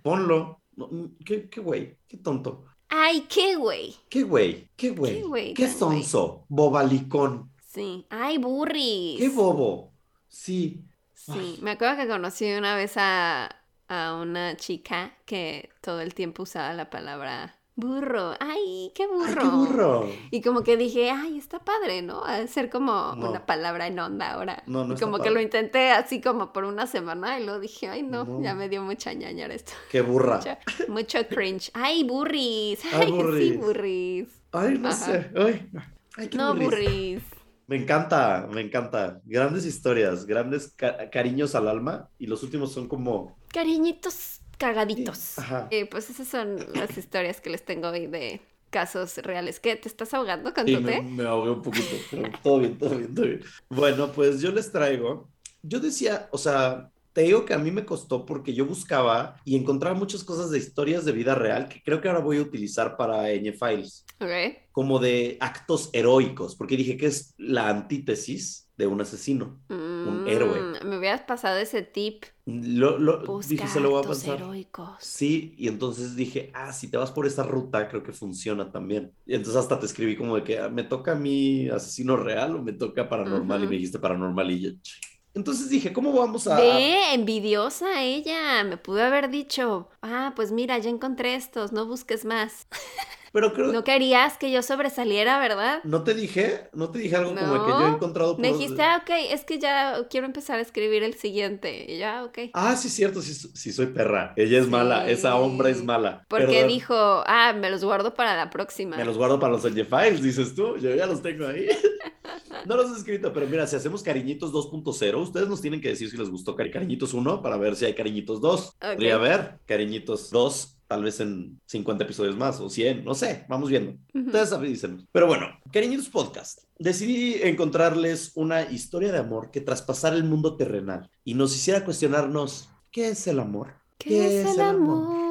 ponlo. Mm, ¿Qué, qué güey? ¿Qué tonto? Ay, qué güey. ¿Qué güey? ¿Qué güey? Qué güey ¿Qué tan güey. sonso? Bobalicón. Sí. Ay, burris. ¿Qué bobo? Sí. Sí, Ay. me acuerdo que conocí una vez a, a una chica que todo el tiempo usaba la palabra burro. Ay, qué burro. Ay, qué burro. Y como que dije, ay, está padre, ¿no? Ha de ser como No. una palabra en onda ahora. No, no y está como que padre. lo intenté así como por una semana y luego dije, ay, no, No. ya me dio mucha ñañara esto. [laughs] Qué burra. Mucho, mucho cringe. Ay, burris. Ay, Ay, burris. sí, burris. Ay, no Ajá. sé. Ay, ay, qué No, burris. burris. Me encanta, me encanta. Grandes historias, grandes ca- cariños al alma. Y los últimos son como. Cariñitos cagaditos. Ajá. Eh, pues esas son las historias que les tengo hoy de casos reales. ¿Qué? ¿Te estás ahogando con Sí, tu me, té? me ahogué un poquito. pero todo bien, todo bien, todo bien. Bueno, pues yo les traigo. Yo decía, o sea, te digo que a mí me costó porque yo buscaba y encontraba muchas cosas de historias de vida real que creo que ahora voy a utilizar para Ñ Files. Ok. como de actos heroicos, porque dije que es la antítesis de un asesino. Mm, héroe. Me hubieras pasado ese tip. Lo, lo- Busca dije, se lo voy a pasar. heroicos. Sí, y entonces dije, ah, si te vas por esa ruta, creo que funciona también. Y entonces hasta te escribí como de que, ah, ¿me toca a mí asesino real o me toca paranormal? Y me dijiste paranormal y yo. Entonces dije, ¿cómo vamos a...? Ve, envidiosa ella. Me pudo haber dicho, ah, pues mira, ya encontré estos, no busques más. [laughs] Pero creo... No querías que yo sobresaliera, ¿verdad? ¿No te dije? ¿No te dije algo como de que No. yo he encontrado... Me puros- dijiste, ah, ok, es que ya quiero empezar a escribir el siguiente. Y ya, ok. Ah, sí, cierto, sí, sí soy perra. Ella es mala, esa hombre es mala. Porque Perdón. dijo, ah, me los guardo para la próxima. Me los guardo para los NG Files, dices tú. Yo ya los tengo ahí. [laughs] No los he escrito, pero mira, si hacemos cariñitos 2.0, ustedes nos tienen que decir si les gustó Cari- cariñitos 1 para ver si hay cariñitos 2. Ok. Podría haber cariñitos 2, tal vez en 50 episodios más o 100, no sé, vamos viendo. Ujú. Ustedes avísenos. Pero bueno, Cariñitos Podcast. Decidí encontrarles una historia de amor que traspasara el mundo terrenal y nos hiciera cuestionarnos, ¿qué es el amor? ¿Qué, es el amor?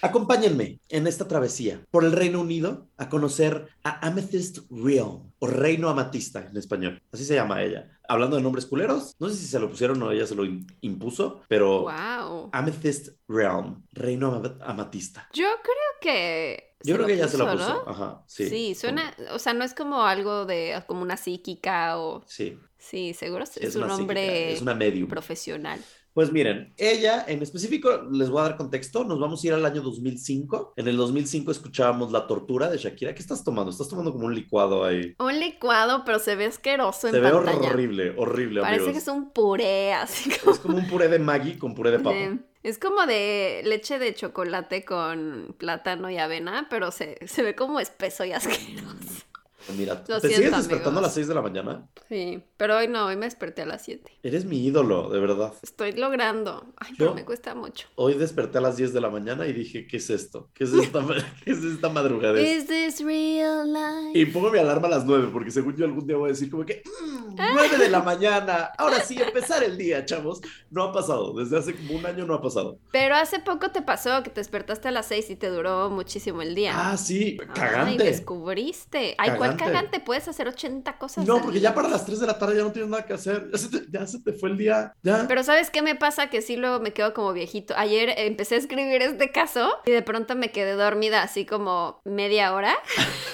Acompáñenme en esta travesía por el Reino Unido a conocer a Amethyst Realm, o Reino Amatista en español. Así se llama ella. Hablando de nombres culeros, no sé si se lo pusieron o ella se lo im- impuso, pero Wow. Amethyst Realm, Reino Ama- Amatista. Yo creo que. Yo creo que ella se lo puso, puso. ¿no? Ajá, sí. Sí, suena, o sea, no es como algo de, como una psíquica o, Sí, sí, seguro es, es, un hombre psíquica, es una medium. profesional. Pues miren, ella en específico, les voy a dar contexto, nos vamos a ir al año 2005. En el 2005 escuchábamos La Tortura de Shakira. ¿Qué estás tomando? Estás tomando como un licuado ahí. Un licuado, pero se ve asqueroso en Se ve pantalla. horrible, horrible, Parece amigos. que es un puré, así como... Es como un puré de Maggi con puré de papa. [laughs] de- es como de leche de chocolate con plátano y avena, pero se, se ve como espeso y asqueroso. Mira, Lo ¿te siento, sigues despertando a las 6 de la mañana? Sí, pero hoy no, hoy me desperté a las 7. Eres mi ídolo, de verdad. Estoy logrando. Ay, pero Yo- me cuesta mucho. Hoy desperté a las 10 de la mañana y dije, ¿qué es esto? ¿Qué es esta, [laughs] ¿qué es esta madrugadez? Is this real life? Y pongo mi alarma a las 9, porque según yo algún día voy a decir como que "Mm, 9 de la mañana, ahora sí, empezar el día, chavos. No ha pasado, desde hace como un año no ha pasado. Pero hace poco te pasó que te despertaste a las 6 y te duró muchísimo el día. Ah, sí, Ay, cagante. descubriste. Ay, ¿cuál Cagante. Cagante? Puedes hacer 80 cosas. No, porque día. ya para las 3 de la tarde ya no tienes nada que hacer. Ya se te, ya se te fue el día. Ya. Pero ¿sabes qué me pasa? Que sí luego me quedo como viejito. Ayer empecé a escribir este caso y de pronto me quedé dormida así como media hora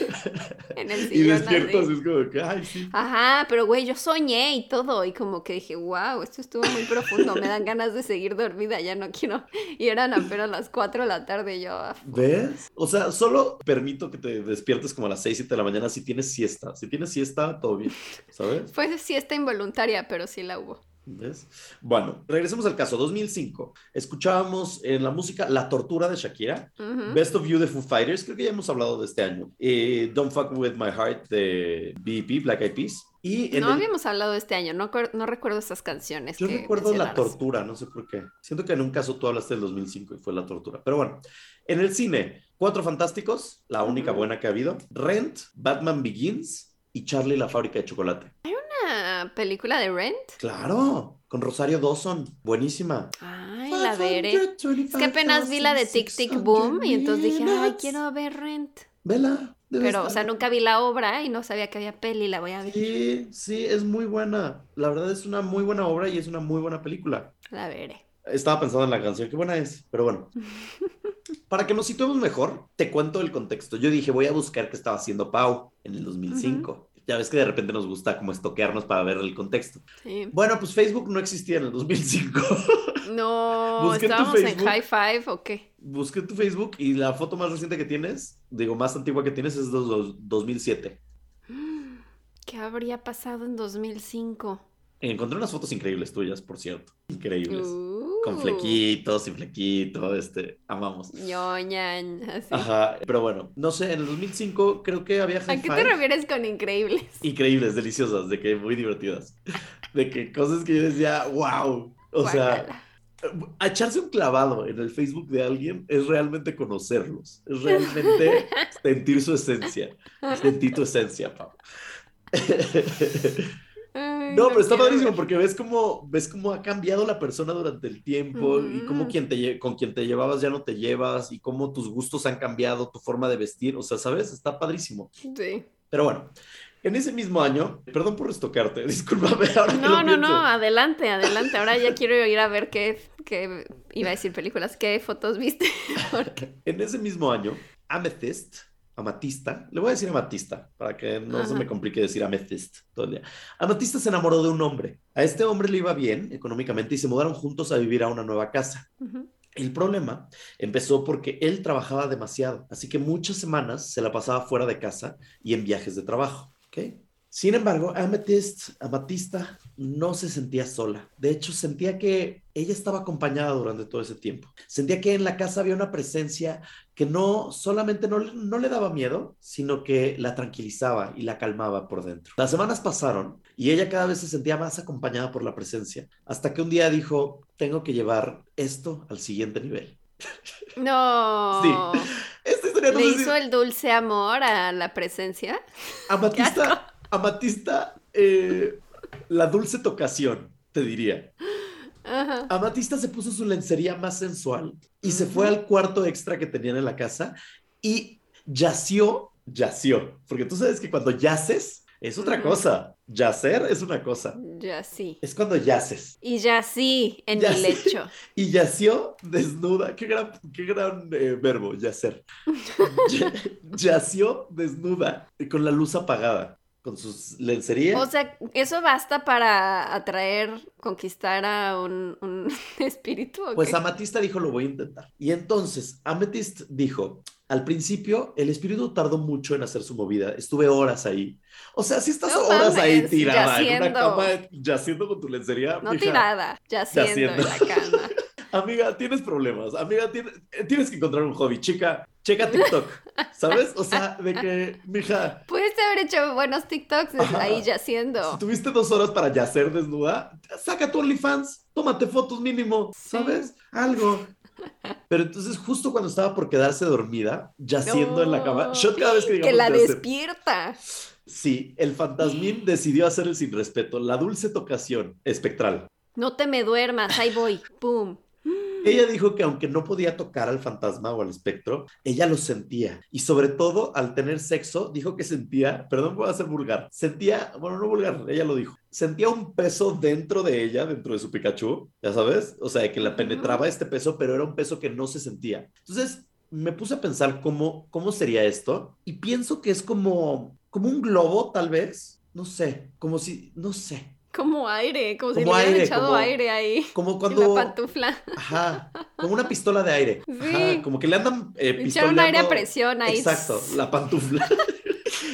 [laughs] en el y sillón. despierto así. así es como que, ay, sí. Ajá, pero güey, yo soñé y todo y como que dije, wow, esto estuvo muy profundo, me dan ganas de seguir dormida, ya no quiero. Y eran apenas las 4 de la tarde y yo, ah, ¿Ves? O sea, solo permito que te despiertes como a las 6, 7 de la mañana si tienes siesta. Si tienes siesta, todo bien, ¿sabes? fue siesta involuntaria, pero sí la hubo. ¿Ves? Bueno, regresemos al caso. 2005. Escuchábamos en la música La Tortura de Shakira. Best of You de Foo Fighters. Creo que ya hemos hablado de este año. Eh, Don't Fuck With My Heart de BEP, Black Eyed Peas. Y No el- habíamos hablado de este año, no, no recuerdo esas canciones. Yo recuerdo La. Tortura, no sé por qué. Siento que en un caso tú hablaste del 2005 y fue La Tortura. Pero bueno, en el cine, Cuatro Fantásticos, la única buena que ha habido. Rent, Batman Begins y Charlie la fábrica de chocolate. Una película de Rent. Claro, con Rosario Dawson. Buenísima. Ay, la veré. Es que apenas vi la de Tic Tic 525,600 Boom y entonces dije, ay, quiero ver Rent. Vela. Pero, o sea, nunca vi la obra y no sabía que había peli, la voy a ver. Sí, sí, es muy buena. La verdad es una muy buena obra y es una muy buena película. La veré. Estaba pensando en la canción, qué buena es, pero bueno. [laughs] Para que nos situemos mejor, te cuento el contexto. Yo dije, voy a buscar qué estaba haciendo Pau en el 2005. Ya ves que de repente nos gusta como estoquearnos para ver el contexto. Sí. Bueno, pues Facebook no existía en el 2005. [laughs] No, [laughs] Busqué estábamos en. High Five o qué. Busqué tu Facebook y la foto más reciente que tienes, digo, más antigua que tienes es de dos- 2007. [gasps] ¿Qué habría pasado en 2005? Encontré unas fotos increíbles tuyas, por cierto. Increíbles. Con Uh, flequitos y flequito, este, amamos. ñoñan, así. [laughs] Ajá, pero bueno, no sé, en el 2005 creo que había ¿A qué te refieres con increíbles? increíbles, deliciosas, de que muy divertidas. De que cosas que yo decía, wow. O sea, a echarse un clavado en el Facebook de alguien es realmente conocerlos, es realmente [laughs] sentir su esencia, sentir tu esencia, Pau. [laughs] Ay, No, pero está padrísimo ver. porque ves cómo, ves cómo ha cambiado la persona durante el tiempo y cómo Ujú. quien te, con quien te llevabas ya no te llevas y cómo tus gustos han cambiado, tu forma de vestir, o sea, ¿sabes? Está padrísimo. Sí. Pero bueno, en ese mismo año, perdón por estocarte, [laughs] discúlpame ahora No, no, no, adelante, adelante. Ahora ya quiero ir a ver qué, qué iba a decir películas, qué fotos viste. [laughs] Porque- En ese mismo año, Amethyst, Amatista, le voy a decir Amatista para que no se me complique decir Amethyst todo el día. Amatista se enamoró de un hombre. A este hombre le iba bien económicamente y se mudaron juntos a vivir a una nueva casa. El problema empezó porque él trabajaba demasiado, así que muchas semanas se la pasaba fuera de casa y en viajes de trabajo. ¿ok? Sin embargo, Amethyst, Amatista no se sentía sola. De hecho, sentía que ella estaba acompañada durante todo ese tiempo. Sentía que en la casa había una presencia que no solamente no, no le daba miedo, sino que la tranquilizaba y la calmaba por dentro. Las semanas pasaron y ella cada vez se sentía más acompañada por la presencia, hasta que un día dijo, tengo que llevar esto al siguiente nivel. No. [laughs] Esta historia no ¿Le si- hizo el dulce amor a la presencia? Amatista, [laughs] Amatista, eh, la dulce tocación, te diría. Ajá. Amatista se puso su lencería más sensual y se fue al cuarto extra que tenían en la casa y yació, yació, porque tú sabes que cuando yaces es otra cosa. Yacer es una cosa. Ya sí. Es cuando yaces. Y ya sí, en Ya mi lecho. [laughs] Y yació desnuda. Qué gran, qué gran eh, verbo, yacer. [laughs] [laughs] Ya- yació desnuda y con la luz apagada. Con sus lencerías. O sea, eso basta para atraer, conquistar a un, un [laughs] espíritu. ¿o Pues? Amatista dijo, lo voy a intentar. Y entonces, Amethyst dijo, al principio, el espíritu tardó mucho en hacer su movida. Estuve horas ahí. O sea, si estás No horas ahí tirada en una yaciendo. cama, yaciendo con tu lencería. No tirada, yaciendo en Yaciendo. la cama. Amiga, tienes problemas. Amiga, tienes, tienes que encontrar un hobby. Chica, checa TikTok. ¿Sabes? O sea, de que, mija, Pudiste haber hecho buenos TikToks Ajá. ahí si yaciendo. tuviste dos horas para yacer desnuda, saca tu OnlyFans, tómate fotos mínimo, Sí. ¿sabes? Algo. Pero entonces, justo cuando estaba por quedarse dormida, yaciendo en la cama, yo cada vez que digamos Que la yacer- despierta. Sí, el fantasmín decidió hacer el sin respeto, la dulce tocación espectral. No te me duermas, ahí voy. ¡Pum! Ella dijo que aunque no podía tocar al fantasma o al espectro, ella lo sentía. Y sobre todo, al tener sexo, dijo que sentía, perdón, voy a ser vulgar, sentía, bueno, no vulgar, ella lo dijo, sentía un peso dentro de ella, dentro de su Pikachu, ya sabes, o sea, que la penetraba este peso, pero era un peso que no se sentía. Entonces, me puse a pensar cómo, cómo sería esto y pienso que es como, como un globo, tal vez, no sé, como si, no sé, Como aire, como, si le Como hubieran echado como- aire ahí. como cuando... la pantufla. Ajá, como una pistola de aire. Sí. Ajá, como que le andan eh, Echaron aire a presión ahí. Exacto, la pantufla. [laughs]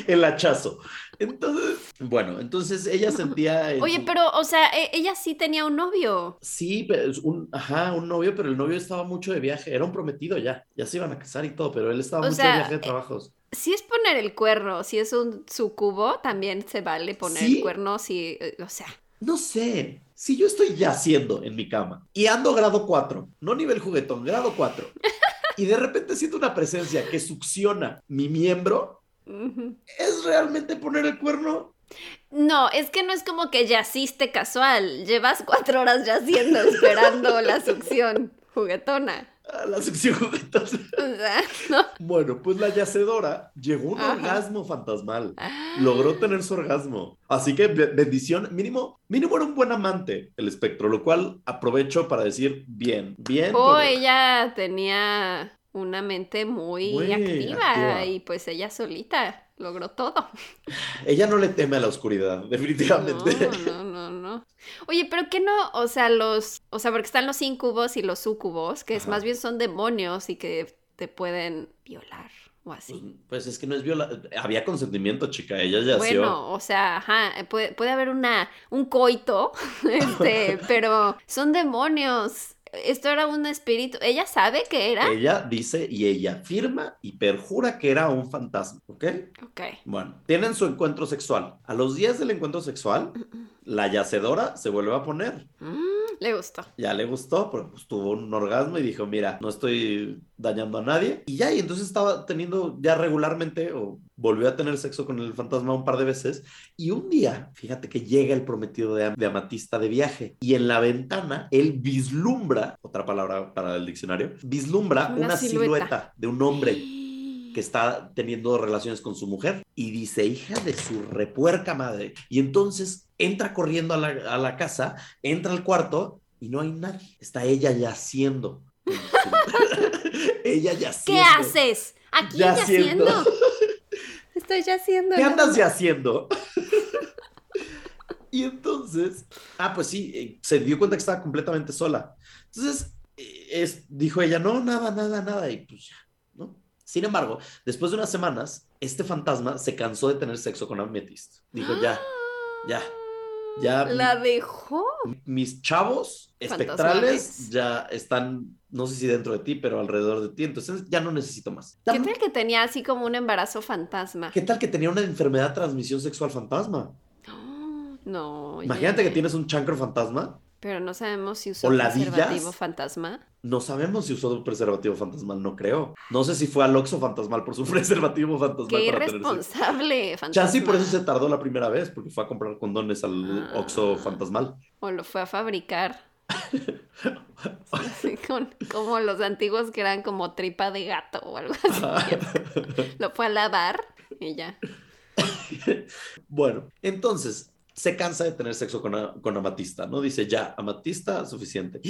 el hachazo. Entonces, bueno, entonces ella sentía. en Oye, pero, o sea, e- ella sí tenía un novio. Sí, pero un, ajá, un novio, pero el novio estaba mucho de viaje, era un prometido ya, ya se iban a casar y todo, pero él estaba O mucho sea, de viaje de eh, trabajos. Si es poner el cuerno, si es un sucubo, también se vale poner Sí. el cuerno, si, eh, o sea, No sé, si yo estoy yaciendo en mi cama y ando grado 4, no nivel juguetón, grado 4, [laughs] y de repente siento una presencia que succiona mi miembro, ¿es realmente poner el cuerno? No, es que no es como que yaciste casual. Llevas cuatro horas yaciendo [laughs] esperando la succión juguetona. a la. O sea, no. Bueno, pues la yacedora llegó a un Ajá. orgasmo fantasmal. Logró tener su orgasmo. Así que be- bendición, mínimo, mínimo era un buen amante el espectro, lo cual aprovecho para decir bien, bien. O por- ella tenía una mente muy, activa, activa. y pues ella solita logró todo. Ella no le teme a la oscuridad, [laughs] definitivamente. No, no, no, no. Oye, pero que no, o sea, los, o sea, porque están los incubos y los sucubos, que es más bien son demonios y que te pueden violar o así. Pues es que no es viola. Había consentimiento, chica. Ella yació. Bueno, o sea, ajá, puede, puede haber una, un coito, [laughs] este, [laughs] pero son demonios. Esto era un espíritu. ¿Ella sabe que era? Ella dice y ella afirma y perjura que era un fantasma, ¿ok? Ok. Bueno, tienen su encuentro sexual. A los días del encuentro sexual, la yacedora se vuelve a poner. Mm, le gustó. Ya le gustó, pero pues tuvo un orgasmo y dijo, mira, no estoy dañando a nadie. Y ya, y entonces estaba teniendo ya regularmente, o volvió a tener sexo con el fantasma un par de veces. Y un día, fíjate que llega el prometido de, de Amatista de viaje. Y en la ventana, él vislumbra, otra palabra para el diccionario, vislumbra Una una, silueta. silueta de un hombre [gasps] que está teniendo relaciones con su mujer y dice, hija de su repuerca madre. Y entonces entra corriendo a la, a la casa, entra al cuarto y no hay nadie. Está ella yaciendo. [laughs] [laughs] ella yaciendo. ¿Qué haces? Aquí Yaciendo. yaciendo. Estoy yaciendo. ¿Qué andas más. yaciendo? [laughs] y entonces, ah, pues sí, eh, se dio cuenta que estaba completamente sola. Entonces, eh, es, dijo ella, no, nada, nada, nada. Y pues ya, ¿no? Sin embargo, después de unas semanas, este fantasma se cansó de tener sexo con Amethyst. Dijo, ya, ya, ya. La dejó. mis chavos. Espectrales ya están, no sé si dentro de ti, pero alrededor de ti. Entonces ya no necesito más. ¿Qué tal que tenía así como un embarazo fantasma? ¿Qué tal que tenía una enfermedad de transmisión sexual fantasma? [gasps] No. Imagínate que tienes un chancro fantasma. Pero no sabemos si usó preservativo fantasma. No sabemos si usó un preservativo fantasmal, no creo. No sé si fue al Oxxo fantasmal por su [laughs] preservativo fantasmal Qué irresponsable, fantasma. Chance por eso se tardó la primera vez, porque fue a comprar condones al Ah. Oxxo fantasmal. O lo fue a fabricar. Así con, como los antiguos que eran como tripa de gato o algo así. Lo fue a lavar y ya. bueno, entonces se cansa de tener sexo con, a- con Amatista, ¿no? Dice, ya, Amatista, suficiente.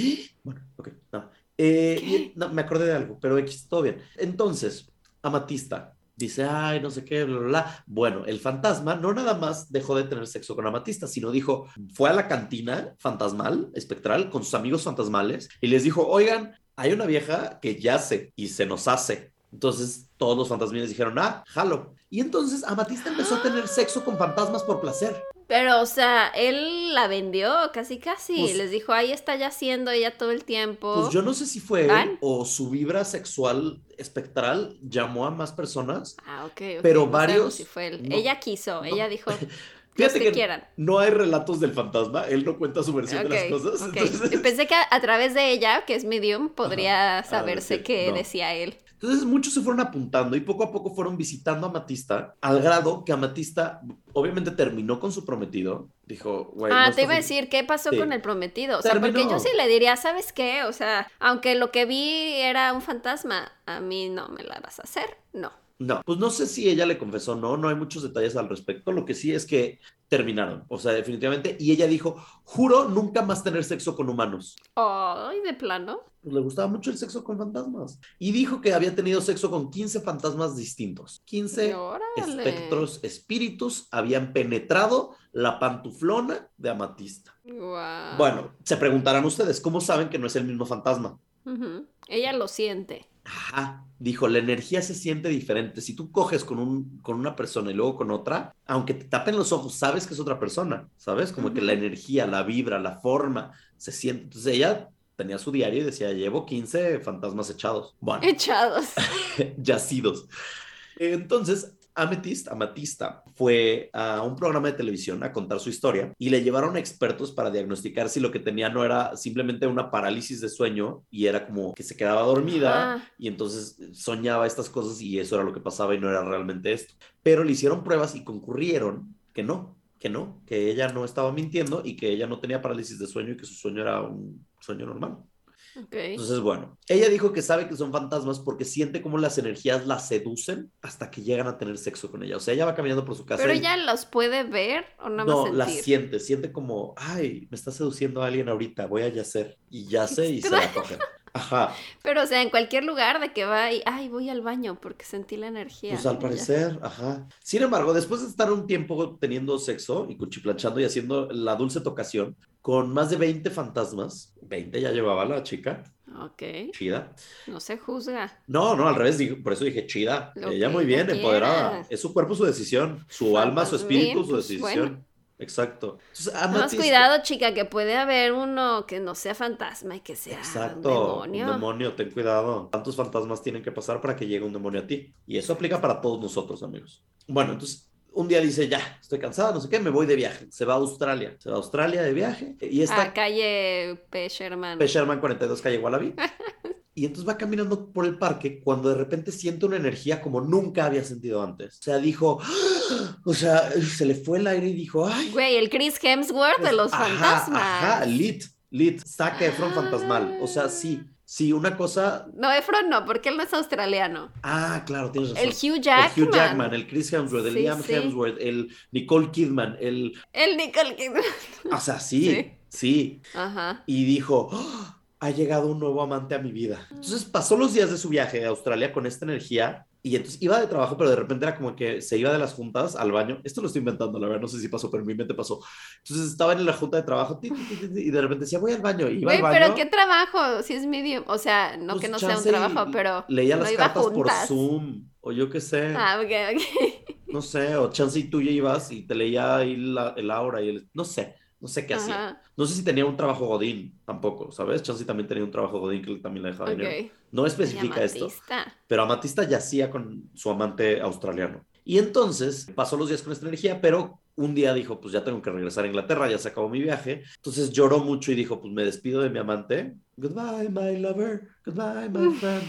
Bueno, ok, no. Eh, no, me acordé de algo, pero X, todo bien. Entonces, Amatista dice, ay, no sé qué, bla, bla, bla. Bueno, el fantasma no nada más dejó de tener sexo con Amatista, sino dijo, fue a la cantina fantasmal, espectral, con sus amigos fantasmales y les dijo, oigan, hay una vieja que yace y se nos hace. Entonces todos los fantasmines dijeron, ah, jalo. Y entonces Amatista empezó a tener sexo con fantasmas por placer. Pero, o sea, él la vendió casi casi. Pues- Les dijo, ahí está yaciendo ella todo el tiempo. Pues yo no sé si fue él o su vibra sexual espectral llamó a más personas. Ah, ok, ok, Pero no varios- si fue él. no. Ella quiso, No. ella dijo, [laughs] [laughs] Fíjate que, que quieran. no hay relatos del fantasma, él no cuenta su versión de las cosas. [laughs] Entonces, Pensé que a, a través de ella, que es medium, podría Ajá, saberse qué decía él. Entonces muchos se fueron apuntando y poco a poco fueron visitando a Amatista, al grado que Amatista obviamente terminó con su prometido. Dijo, güey. Ah, no te iba a decir, ¿qué pasó Sí. con el prometido? O sea, porque yo sí le diría, ¿sabes qué? O sea, aunque lo que vi era un fantasma, a mí no me la vas a hacer, no. No, pues no sé si ella le confesó no, no hay muchos detalles al respecto. Lo que sí es que terminaron, o sea, definitivamente. Y ella dijo, juro nunca más tener sexo con humanos. Ay, de plano. Pues le gustaba mucho el sexo con fantasmas. Y dijo que había tenido sexo con 15 fantasmas distintos. 15 Órale. espectros, espíritus habían penetrado la pantuflona de Amatista. Bueno, se preguntarán ustedes, ¿cómo saben que no es el mismo fantasma? Ella lo siente. Ajá, dijo, la energía se siente diferente. Si tú coges con, un, con una persona y luego con otra, aunque te tapen los ojos, sabes que es otra persona, ¿sabes? Como que la energía, la vibra, la forma, se siente. Entonces ella tenía su diario y decía, llevo 15 fantasmas echados. Bueno, Echados. [laughs] yacidos. Entonces, Amethyst, Amatista, fue a un programa de televisión a contar su historia y le llevaron expertos para diagnosticar si lo que tenía no era simplemente una parálisis de sueño y era como que se quedaba dormida Ah. y entonces soñaba estas cosas y eso era lo que pasaba y no era realmente esto. Pero le hicieron pruebas y concurrieron que no, que no, que ella no estaba mintiendo y que ella no tenía parálisis de sueño y que su sueño era un sueño normal. Ok. Entonces, bueno, ella dijo que sabe que son fantasmas porque siente como las energías la seducen hasta que llegan a tener sexo con ella. O sea, ella va caminando por su casa Pero y ella los puede ver o no, no, más la sentir. siente, siente como, ay, me está seduciendo a alguien ahorita, voy a yacer. Y yace y se la [laughs] cogen. Ajá, Pero, o sea, en cualquier lugar de que va y, ay, voy al baño porque sentí la energía. pues al y ya. parecer, ajá. Sin embargo, después de estar un tiempo teniendo sexo y cuchiplanchando y haciendo la dulce tocación con más de 20 fantasmas, 20 ya llevaba la chica, Ok, chida. no se juzga. No, no, al revés, por eso dije chida. Lo Ella muy bien, empoderada. quiera. Es su cuerpo, su decisión. Su alma, su espíritu, su pues, decisión. bueno. Exacto. Entonces, más cuidado, chica, que puede haber uno que no sea fantasma y que sea Exacto, un demonio. un demonio, ten cuidado. ¿Cuántos fantasmas tienen que pasar para que llegue un demonio a ti? Y eso aplica para todos nosotros, amigos. Bueno, entonces un día dice, ya, estoy cansada, no sé qué, me voy de viaje. Se va a Australia. Se va a Australia de viaje. Y está A calle P. Sherman. P. Sherman 42, calle Wallaby. [laughs] Y entonces va caminando por el parque cuando de repente siente una energía como nunca había sentido antes. O sea, dijo, [gasps] o sea, se le fue el aire y dijo, ay, Güey, el Chris Hemsworth de los Ajá, fantasmas. Ajá, lit, lit, saca Efron Ah. fantasmal. O sea, sí, sí, una cosa. No, Efron no, porque él no es australiano. Ah, claro, tienes razón. El Hugh Jackman. El Hugh Jackman, el Chris Hemsworth, el Sí, Liam sí. Hemsworth, el Nicole Kidman, el. El Nicole Kidman. O sea, sí, Sí. sí. Ajá. Y dijo. "Ah, Ha llegado un nuevo amante a mi vida. Entonces pasó los días de su viaje a Australia con esta energía y entonces iba de trabajo, pero de repente era como que se iba de las juntas al baño. Esto lo estoy inventando, la verdad, no sé si pasó, pero en mi mente pasó. Entonces estaba en la junta de trabajo ti, ti, ti, ti, y de repente decía, voy al baño. Y iba al baño. pero qué trabajo, si es medium. O sea, no Pues que no sea un trabajo, pero. Leía no las iba cartas por. Zoom, o yo qué sé, Ah, ok, ok. no sé, o chance y tú ya ibas y te leía ahí la, el aura y el, no sé, no sé qué hacía. Ajá. No sé si tenía un trabajo godín tampoco, ¿sabes? Chance también tenía un trabajo godín que también le dejaba dinero. Ok. No especifica esto, Amatista. pero Amatista yacía con su amante australiano. Y entonces pasó los días con esta energía, pero un día dijo, pues ya tengo que regresar a Inglaterra, ya se acabó mi viaje. Entonces lloró mucho y dijo, pues me despido de mi amante. Goodbye, my lover. Goodbye, my [laughs] friend.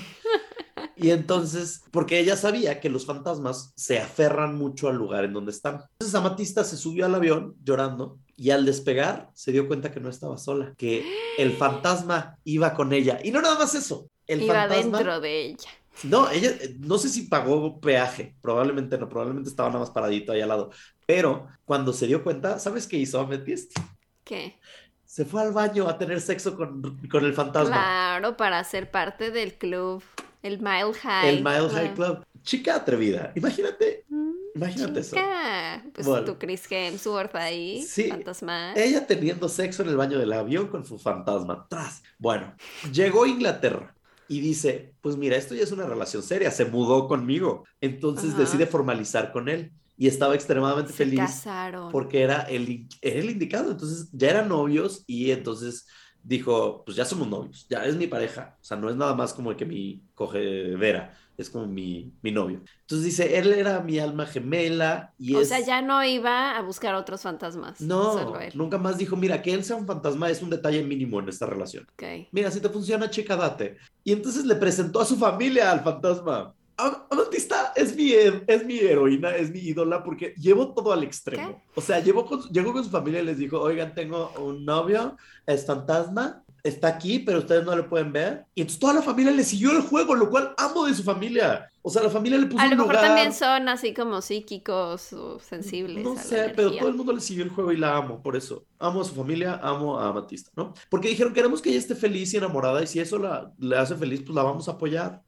Y entonces, porque ella sabía que los fantasmas se aferran mucho al lugar en donde están. Entonces Amatista se subió al avión llorando y al despegar se dio cuenta que no estaba sola, que el [gasps] fantasma iba con ella. Y no nada más eso. El Iba fantasma dentro de ella. no, ella, no sé si pagó peaje, probablemente no, probablemente estaba nada más paradito ahí al lado. Pero cuando se dio cuenta, ¿sabes qué hizo Amethyst? ¿Qué? Se fue al baño a tener sexo con, con el fantasma. Claro, para ser parte del club. El Mile High. El Mile High. Club. chica atrevida. Imagínate, Mm, imagínate eso. chica. Pues Bueno. tu Chris Hemsworth ahí, Sí. fantasma. Ella teniendo sexo en el baño del avión con su fantasma atrás. Bueno, llegó a Inglaterra y dice, pues mira, esto ya es una relación seria, se mudó conmigo. Entonces Ajá. decide formalizar con él y estaba extremadamente Se feliz casaron. porque era el, era el indicado. Entonces ya eran novios y entonces dijo, pues ya somos novios, ya es mi pareja. O sea, no es nada más como que mi cogedera, es como mi, mi novio. Entonces dice, él era mi alma gemela y O es... sea, ya no iba a buscar otros fantasmas. No, nunca más dijo, mira, que él sea un fantasma es un detalle mínimo en esta relación. Ok. Mira, si te funciona, chica, date. Y entonces le presentó a su familia al fantasma. Am- Amatista es mi, es mi heroína, es mi ídola, porque llevó todo al extremo. O sea, llevó con, llegó con su familia y les dijo, oigan, tengo un novio, es fantasma, está aquí, pero ustedes no lo pueden ver. Y entonces toda la familia le siguió el juego, lo cual amo de su familia. O sea, la familia le puso A lo un mejor lugar. también son así como psíquicos o sensibles. No sé, pero todo el mundo le siguió el juego y la amo, por eso. Amo a su familia, amo a Amatista, ¿no? Porque dijeron, queremos que ella esté feliz y enamorada y si eso la, le hace feliz, pues la vamos a apoyar.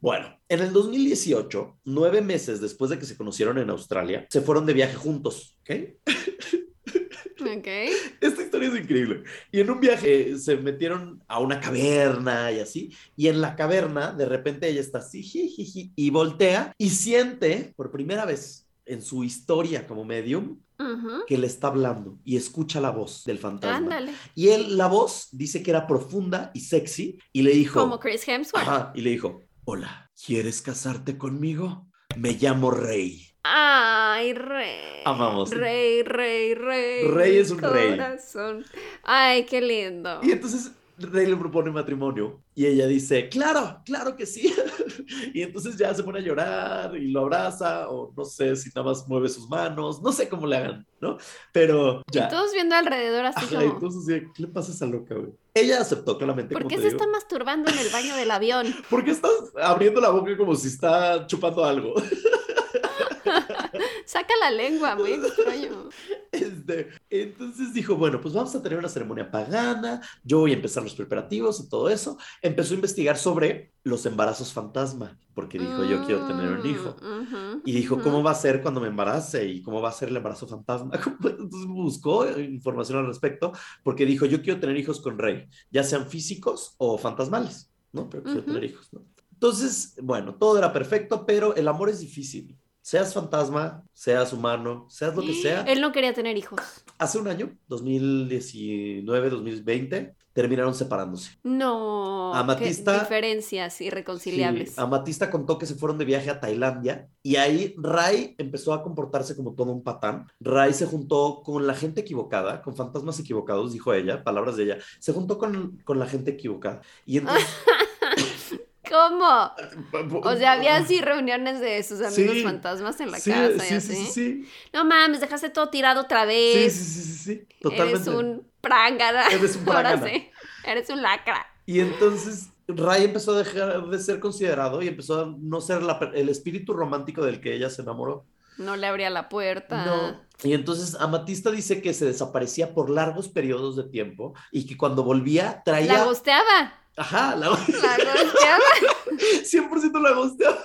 Bueno, en el 2018, nueve meses después de que se conocieron en Australia, se fueron de viaje juntos, ¿ok? [laughs] Ok. Esta historia es increíble. Y en un viaje eh, se metieron a una caverna y así, y en la caverna de repente ella está así, jijiji, y voltea y siente por primera vez en su historia como medium Ujú. que le está hablando y escucha la voz del fantasma. Ándale. Y él, la voz, dice que era profunda y sexy y le dijo, Como Chris Hemsworth. ajá, y le dijo, hola, ¿quieres casarte conmigo? Me llamo Rey. Ay, rey. Amamos. Rey, rey, rey. Rey es un rey. corazón. Ay, qué lindo. Y entonces Rey le propone matrimonio y ella dice, claro, claro que sí. [laughs] y entonces ya se pone a llorar y lo abraza o no sé si nada más mueve sus manos, no sé cómo le hagan, ¿no? Pero ya. Y todos viendo alrededor así Ajá, como. entonces, ¿qué le pasa a esa loca, güey? Ella aceptó claramente. ¿Por qué se digo. está masturbando en el baño del avión? [laughs] ¿Por qué estás abriendo la boca como si está chupando algo? [laughs] Saca la lengua, muy extraño. [laughs] Este, entonces dijo, bueno, pues vamos a tener una ceremonia pagana, yo voy a empezar los preparativos y todo eso. Empezó a investigar sobre los embarazos fantasma, porque dijo, yo quiero tener un hijo. Mm, Y dijo. ¿cómo va a ser cuando me embarace? ¿Y cómo va a ser el embarazo fantasma? [laughs] Entonces buscó información al respecto, porque dijo, yo quiero tener hijos con Rey, ya sean físicos o fantasmales, ¿no? Pero quiero Ujú. tener hijos, ¿no? Entonces, bueno, todo era perfecto, pero el amor es difícil. Seas fantasma, seas humano, seas lo que sea. Él no quería tener hijos. Hace un año, 2019, 2020, terminaron separándose. No. Amatista- diferencias irreconciliables. Sí, Amatista contó que se fueron de viaje a Tailandia y ahí Ray empezó a comportarse como todo un patán. Ray se juntó con la gente equivocada, con fantasmas equivocados, dijo ella, palabras de ella. Se juntó con, con la gente equivocada. Y entonces... [laughs] ¿Cómo? O sea, había así reuniones de sus amigos Sí. fantasmas en la Sí, casa y sí, así. sí. No mames, dejaste todo tirado otra vez. sí, sí, sí, sí, Eres totalmente. un prángana. Eres un [laughs] Ahora prángana. sí. Eres un lacra. Y entonces Ray empezó a dejar de ser considerado y empezó a no ser la el espíritu romántico del que ella se enamoró. No le abría la puerta. No. Y entonces Amatista dice que se desaparecía por largos periodos de tiempo y que cuando volvía traía... La gusteaba. Ajá, la... La gusteaba. 100% [laughs] la gusteaba.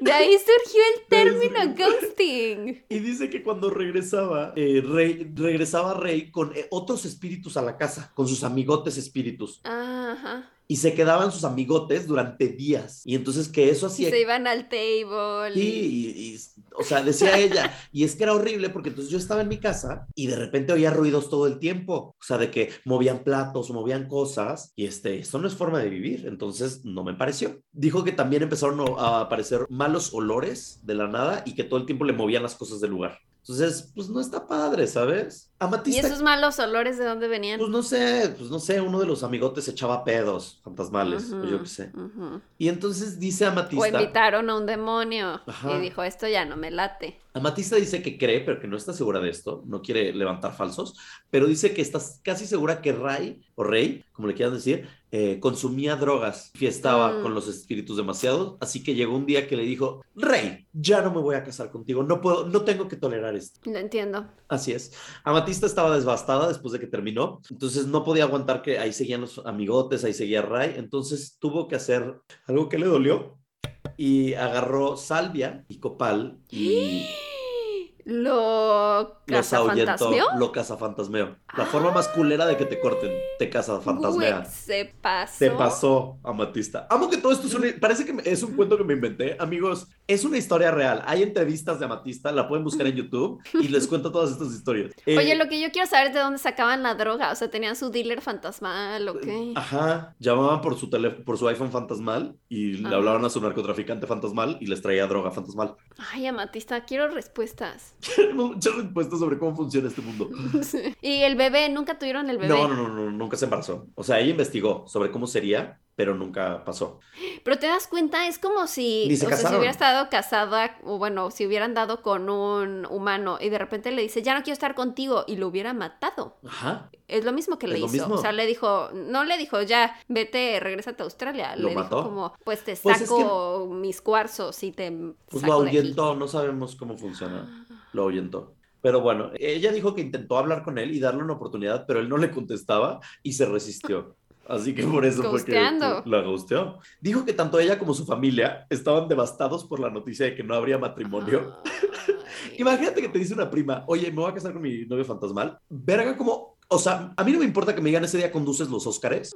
De ahí surgió el término ghosting. Y dice que cuando regresaba, eh, Rey, regresaba Rey con eh, otros espíritus a la casa, con sus amigotes espíritus. Ajá. Y se quedaban sus amigotes durante días. Y entonces que eso Y hacía... se iban al table. Sí, y- y, o sea, decía ella, y es que era horrible porque entonces yo estaba en mi casa y de repente oía ruidos todo el tiempo, o sea, de que movían platos movían cosas, y este, esto no es forma de vivir, entonces no me pareció. Dijo que también empezaron a aparecer malos olores de la nada y que todo el tiempo le movían las cosas del lugar. Entonces, pues no está padre, ¿sabes? ¿Y Amatista, esos malos olores de dónde venían? pues no sé, pues no sé, uno de los amigotes echaba pedos fantasmales, o yo qué sé. Ujú. Y entonces dice O Amatista... invitaron a un demonio Ajá. y dijo, esto ya no me late. Amatista dice que cree, pero que no está segura de esto, no quiere levantar falsos, pero dice que está casi segura que Ray, o Rey, como le quieran decir, eh, consumía drogas, fiestaba Mm. con los espíritus demasiado, así que llegó un día que le dijo, Rey, ya no me voy a casar contigo, no puedo, no tengo que tolerar esto. Lo entiendo. Así es. Amatista estaba devastada después de que terminó, entonces no podía aguantar que ahí seguían los amigotes, ahí seguía Ray, entonces tuvo que hacer algo que le dolió, y agarró salvia y copal y [gasps] Lo cazafantasmeó. lo cazafantasmeó. La forma más culera de que te corten, te cazafantasmea. Güey, se pasó. Se pasó, Amatista. Amo que todo esto es una- parece que es un cuento que me inventé. Amigos, es una historia real. Hay entrevistas de Amatista, la pueden buscar en YouTube y les cuento todas estas historias. [laughs] Eh, Oye, lo que yo quiero saber es de dónde sacaban la droga. O sea, tenían su dealer fantasmal o qué. Ajá, llamaban por su teléfono, por su iPhone fantasmal y le Ajá. hablaban a su narcotraficante fantasmal y les traía droga fantasmal. Ay, Amatista, quiero respuestas. [laughs] Tenemos muchas respuestas sobre cómo funciona este mundo. [laughs] Y el bebé, nunca tuvieron el bebé. No, no, no, no, nunca se embarazó. O sea, ella investigó sobre cómo sería, pero nunca pasó. Pero te das cuenta, es como si, Ni se o sea, si hubiera estado casada, o bueno, si hubieran dado con un humano y de repente le dice, ya no quiero estar contigo, y lo hubiera matado. Ajá. Es lo mismo que le hizo. mismo. O sea, le dijo, no le dijo, ya, vete, regrésate a Australia. ¿Lo le mató? dijo como, pues te Pues es saco mis cuarzos y te Pues lo saco ahuyentó, no sabemos cómo funciona. Lo ahuyentó. Pero bueno, ella dijo que intentó hablar con él y darle una oportunidad, pero él no le contestaba y se resistió. Así que por eso fue que la gusteó. Dijo que tanto ella como su familia estaban devastados por la noticia de que no habría matrimonio. Ay. [laughs] Imagínate que te dice una prima, oye, me voy a casar con mi novio fantasmal. Verga, como, o sea, a mí no me importa que me digan ese día conduces los Óscares.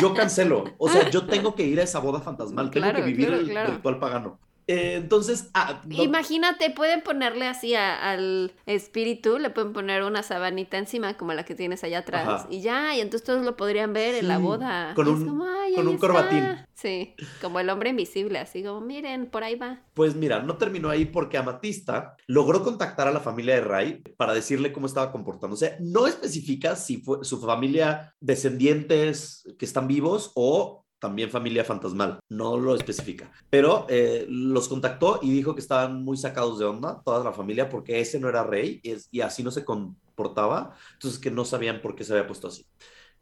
Yo cancelo. O sea, yo tengo que ir a esa boda fantasmal. Tengo que vivir claro, el claro. ritual pagano. Eh, entonces, ah, no- Imagínate, pueden ponerle así a- al espíritu, le pueden poner una sabanita encima como la que tienes allá atrás Ajá. y ya, y entonces todos lo podrían ver en la boda. con un- es como, "Ay, con un está". corbatín. Sí, como el hombre invisible, así como, miren, por ahí va. Pues mira, no terminó ahí porque Amatista logró contactar a la familia de Ray para decirle cómo estaba comportándose. No especifica si fue su familia descendientes que están vivos o también familia fantasmal. No lo especifica. Pero eh, los contactó y dijo que estaban muy sacados de onda, toda la familia, porque ese no era rey y, es- y así no se comportaba. Entonces que no sabían por qué se había puesto así.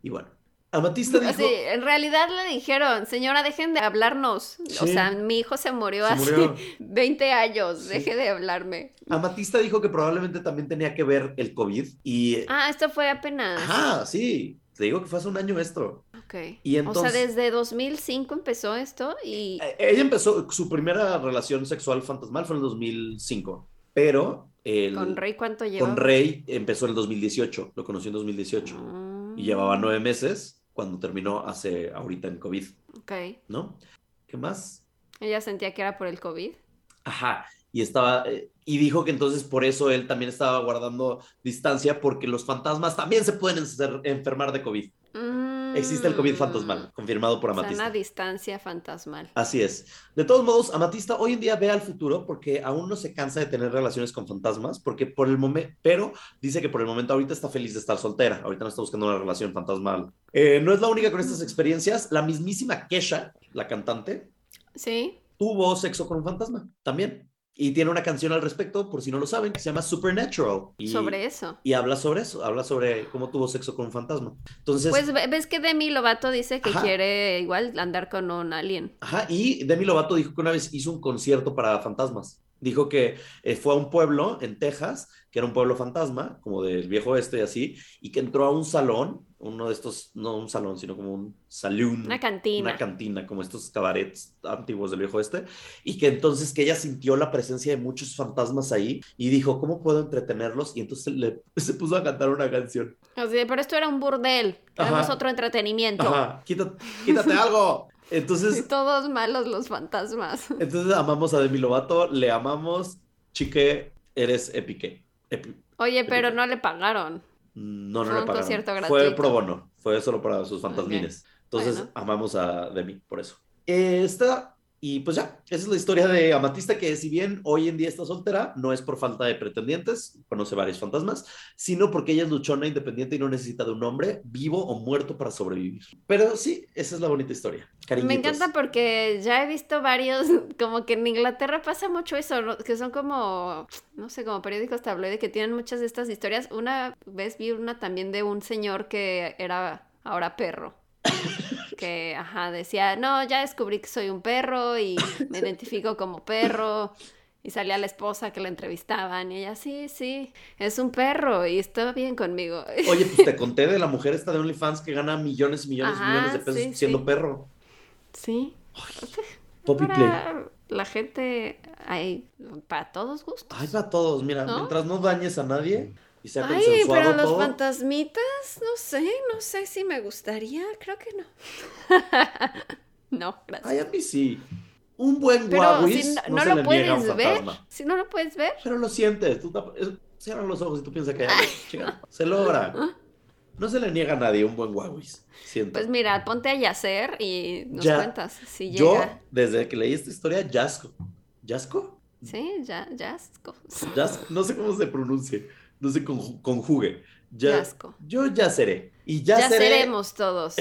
Y bueno, Amatista dijo... Así, en realidad le dijeron, señora, dejen de hablarnos. O Sí. sea, mi hijo se murió Se hace murió. [laughs] 20 años, Sí. deje de hablarme. Amatista dijo que probablemente también tenía que ver el COVID y... Ah, esto fue apenas. Ajá, sí. Te digo que fue hace un año esto. Ok. Y O sea, desde 2005 empezó esto y... Eh, Ella empezó, su primera relación sexual fantasmal fue en el 2005, pero el- ¿Con Rey cuánto lleva? con Rey empezó en el 2018, lo conoció en 2018 Mm. y llevaba nueve meses cuando terminó hace ahorita en COVID, Ok. ¿no? ¿Qué más? Ella sentía que era por el COVID. Ajá, y estaba, eh, y dijo que entonces por eso él también estaba guardando distancia porque los fantasmas también se pueden enfermar de COVID. Existe el COVID fantasmal, confirmado por Mm. Sana Amatista. distancia fantasmal. Así es. De todos modos, Amatista hoy en día ve al futuro porque aún no se cansa de tener relaciones con fantasmas, porque por el momento, pero dice que por el momento ahorita está feliz de estar soltera, ahorita no está buscando una relación fantasmal. Eh, no es la única con estas experiencias, la mismísima Kesha, la cantante, ¿Sí? tuvo sexo con un fantasma también. Y tiene una canción al respecto, por si no lo saben, que se llama Supernatural. Y, Sobre eso. Y habla sobre eso, habla sobre cómo tuvo sexo con un fantasma. Entonces, Pues ve- ves que Demi Lovato dice que Ajá. quiere igual andar con un alien. Ajá, y Demi Lovato dijo que una vez hizo un concierto para fantasmas. Dijo que eh, fue a un pueblo en Texas, que era un pueblo fantasma, como del viejo oeste y así, y que entró a un salón, uno de estos, no un salón, sino como un saloon. Una cantina. Una cantina, como estos cabarets antiguos del viejo oeste, y que entonces que ella sintió la presencia de muchos fantasmas ahí y dijo, ¿cómo puedo entretenerlos? Y entonces le, [laughs] se puso a cantar una canción. Así pero esto era un burdel. Ajá. otro entretenimiento. Ajá, quítate, quítate [laughs] algo. Entonces, Y todos malos los fantasmas. [laughs] Entonces amamos a Demi Lovato, le amamos, chique, eres epique. Epi- Oye, pero no le pagaron. No, no le pagaron. Fue gratuito. pro bono, fue solo para sus fantasmines. Entonces Bueno. amamos a Demi por eso. Eh, Esta, y pues ya, esa es la historia de Amatista, que si bien hoy en día está soltera, no es por falta de pretendientes, conoce varios fantasmas, sino porque ella es luchona, independiente y no necesita de un hombre vivo o muerto para sobrevivir. Pero sí, esa es la bonita historia. Me Cariñitos. encanta porque ya he visto varios, [laughs] como que en Inglaterra pasa mucho eso, ¿no? que son como, no sé, como periódicos tabloide que tienen muchas de estas historias. Una vez vi una también de un señor que era ahora perro. [laughs] Que, ajá, decía, no, ya descubrí que soy un perro y [laughs] me identifico como perro. Y salía la esposa que la entrevistaban y ella, sí, sí, es un perro y está bien conmigo. Oye, pues te [laughs] conté de la mujer esta de OnlyFans que gana millones y millones y millones de pesos sí, siendo sí. perro. Sí. Poppy Play. la gente, hay para todos gustos. Ay, para todos, mira, ¿No? mientras no dañes a nadie y sea Ay, pero los todo. fantasmitas, no sé, no sé si me gustaría, creo que no. [laughs] no, gracias. Ay, a mí sí. Un buen pero Huawei si no, no, no se lo le niega a un puedes ver, fantasma. si no lo puedes ver, Pero lo sientes, tú tapa- es- cierra los ojos y tú piensas que hay algo. Chica, se logra. No se le niega a nadie un buen Huawei. Siento. pues mira, ponte a yacer y nos Ya. cuentas si Yo, llega. desde que leí esta historia, Yasco. ¿Yasco? Sí, ya, ya. Yas- no sé cómo se pronuncie. No se conju- conjugue. Ya. Yo ya seré. Y ya, Ya, seré seremos todos.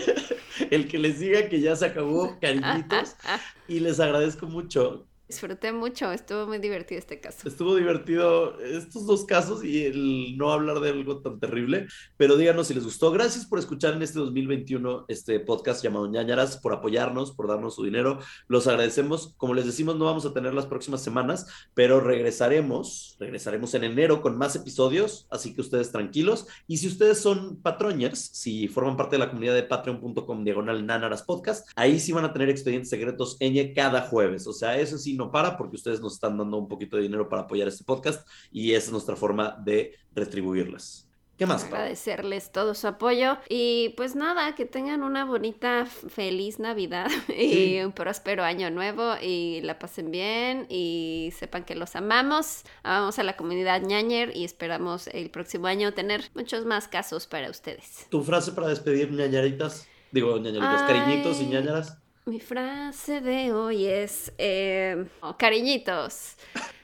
[laughs] el que les diga que ya se acabó, cariñitos. [laughs] y les agradezco mucho. Disfruté mucho, estuvo muy divertido este caso. Estuvo divertido estos dos casos y el no hablar de algo tan terrible, pero díganos si les gustó. Gracias por escuchar en este 2021 este podcast llamado ñañaras, por apoyarnos, por darnos su dinero. Los agradecemos. Como les decimos, no vamos a tener las próximas semanas, pero regresaremos, regresaremos en enero con más episodios, así que ustedes tranquilos. Y si ustedes son patroñers, si forman parte de la comunidad de patreon.com diagonal nánaras podcast, ahí sí van a tener expedientes secretos ñ cada jueves. O sea, eso sí no para porque ustedes nos están dando un poquito de dinero para apoyar este podcast y esa es nuestra forma de retribuirles. ¿Qué más? Agradecerles todo su apoyo y pues nada, que tengan una bonita, feliz Navidad [laughs] y Sí. un próspero año nuevo y la pasen bien y sepan que los amamos, amamos a la comunidad ñañer y esperamos el próximo año tener muchos más casos para ustedes. ¿Tu frase para despedir ñañaritas? Digo, ñañaritas, Ay. cariñitos y ñañaras. Mi frase de hoy es eh, oh, cariñitos.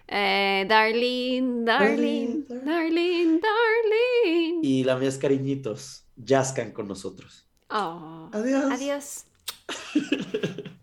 Eh, darling, darling, Darling, darling, darling. Y la mía es cariñitos. Yazcan con nosotros. Oh, Adiós. Adiós. [laughs]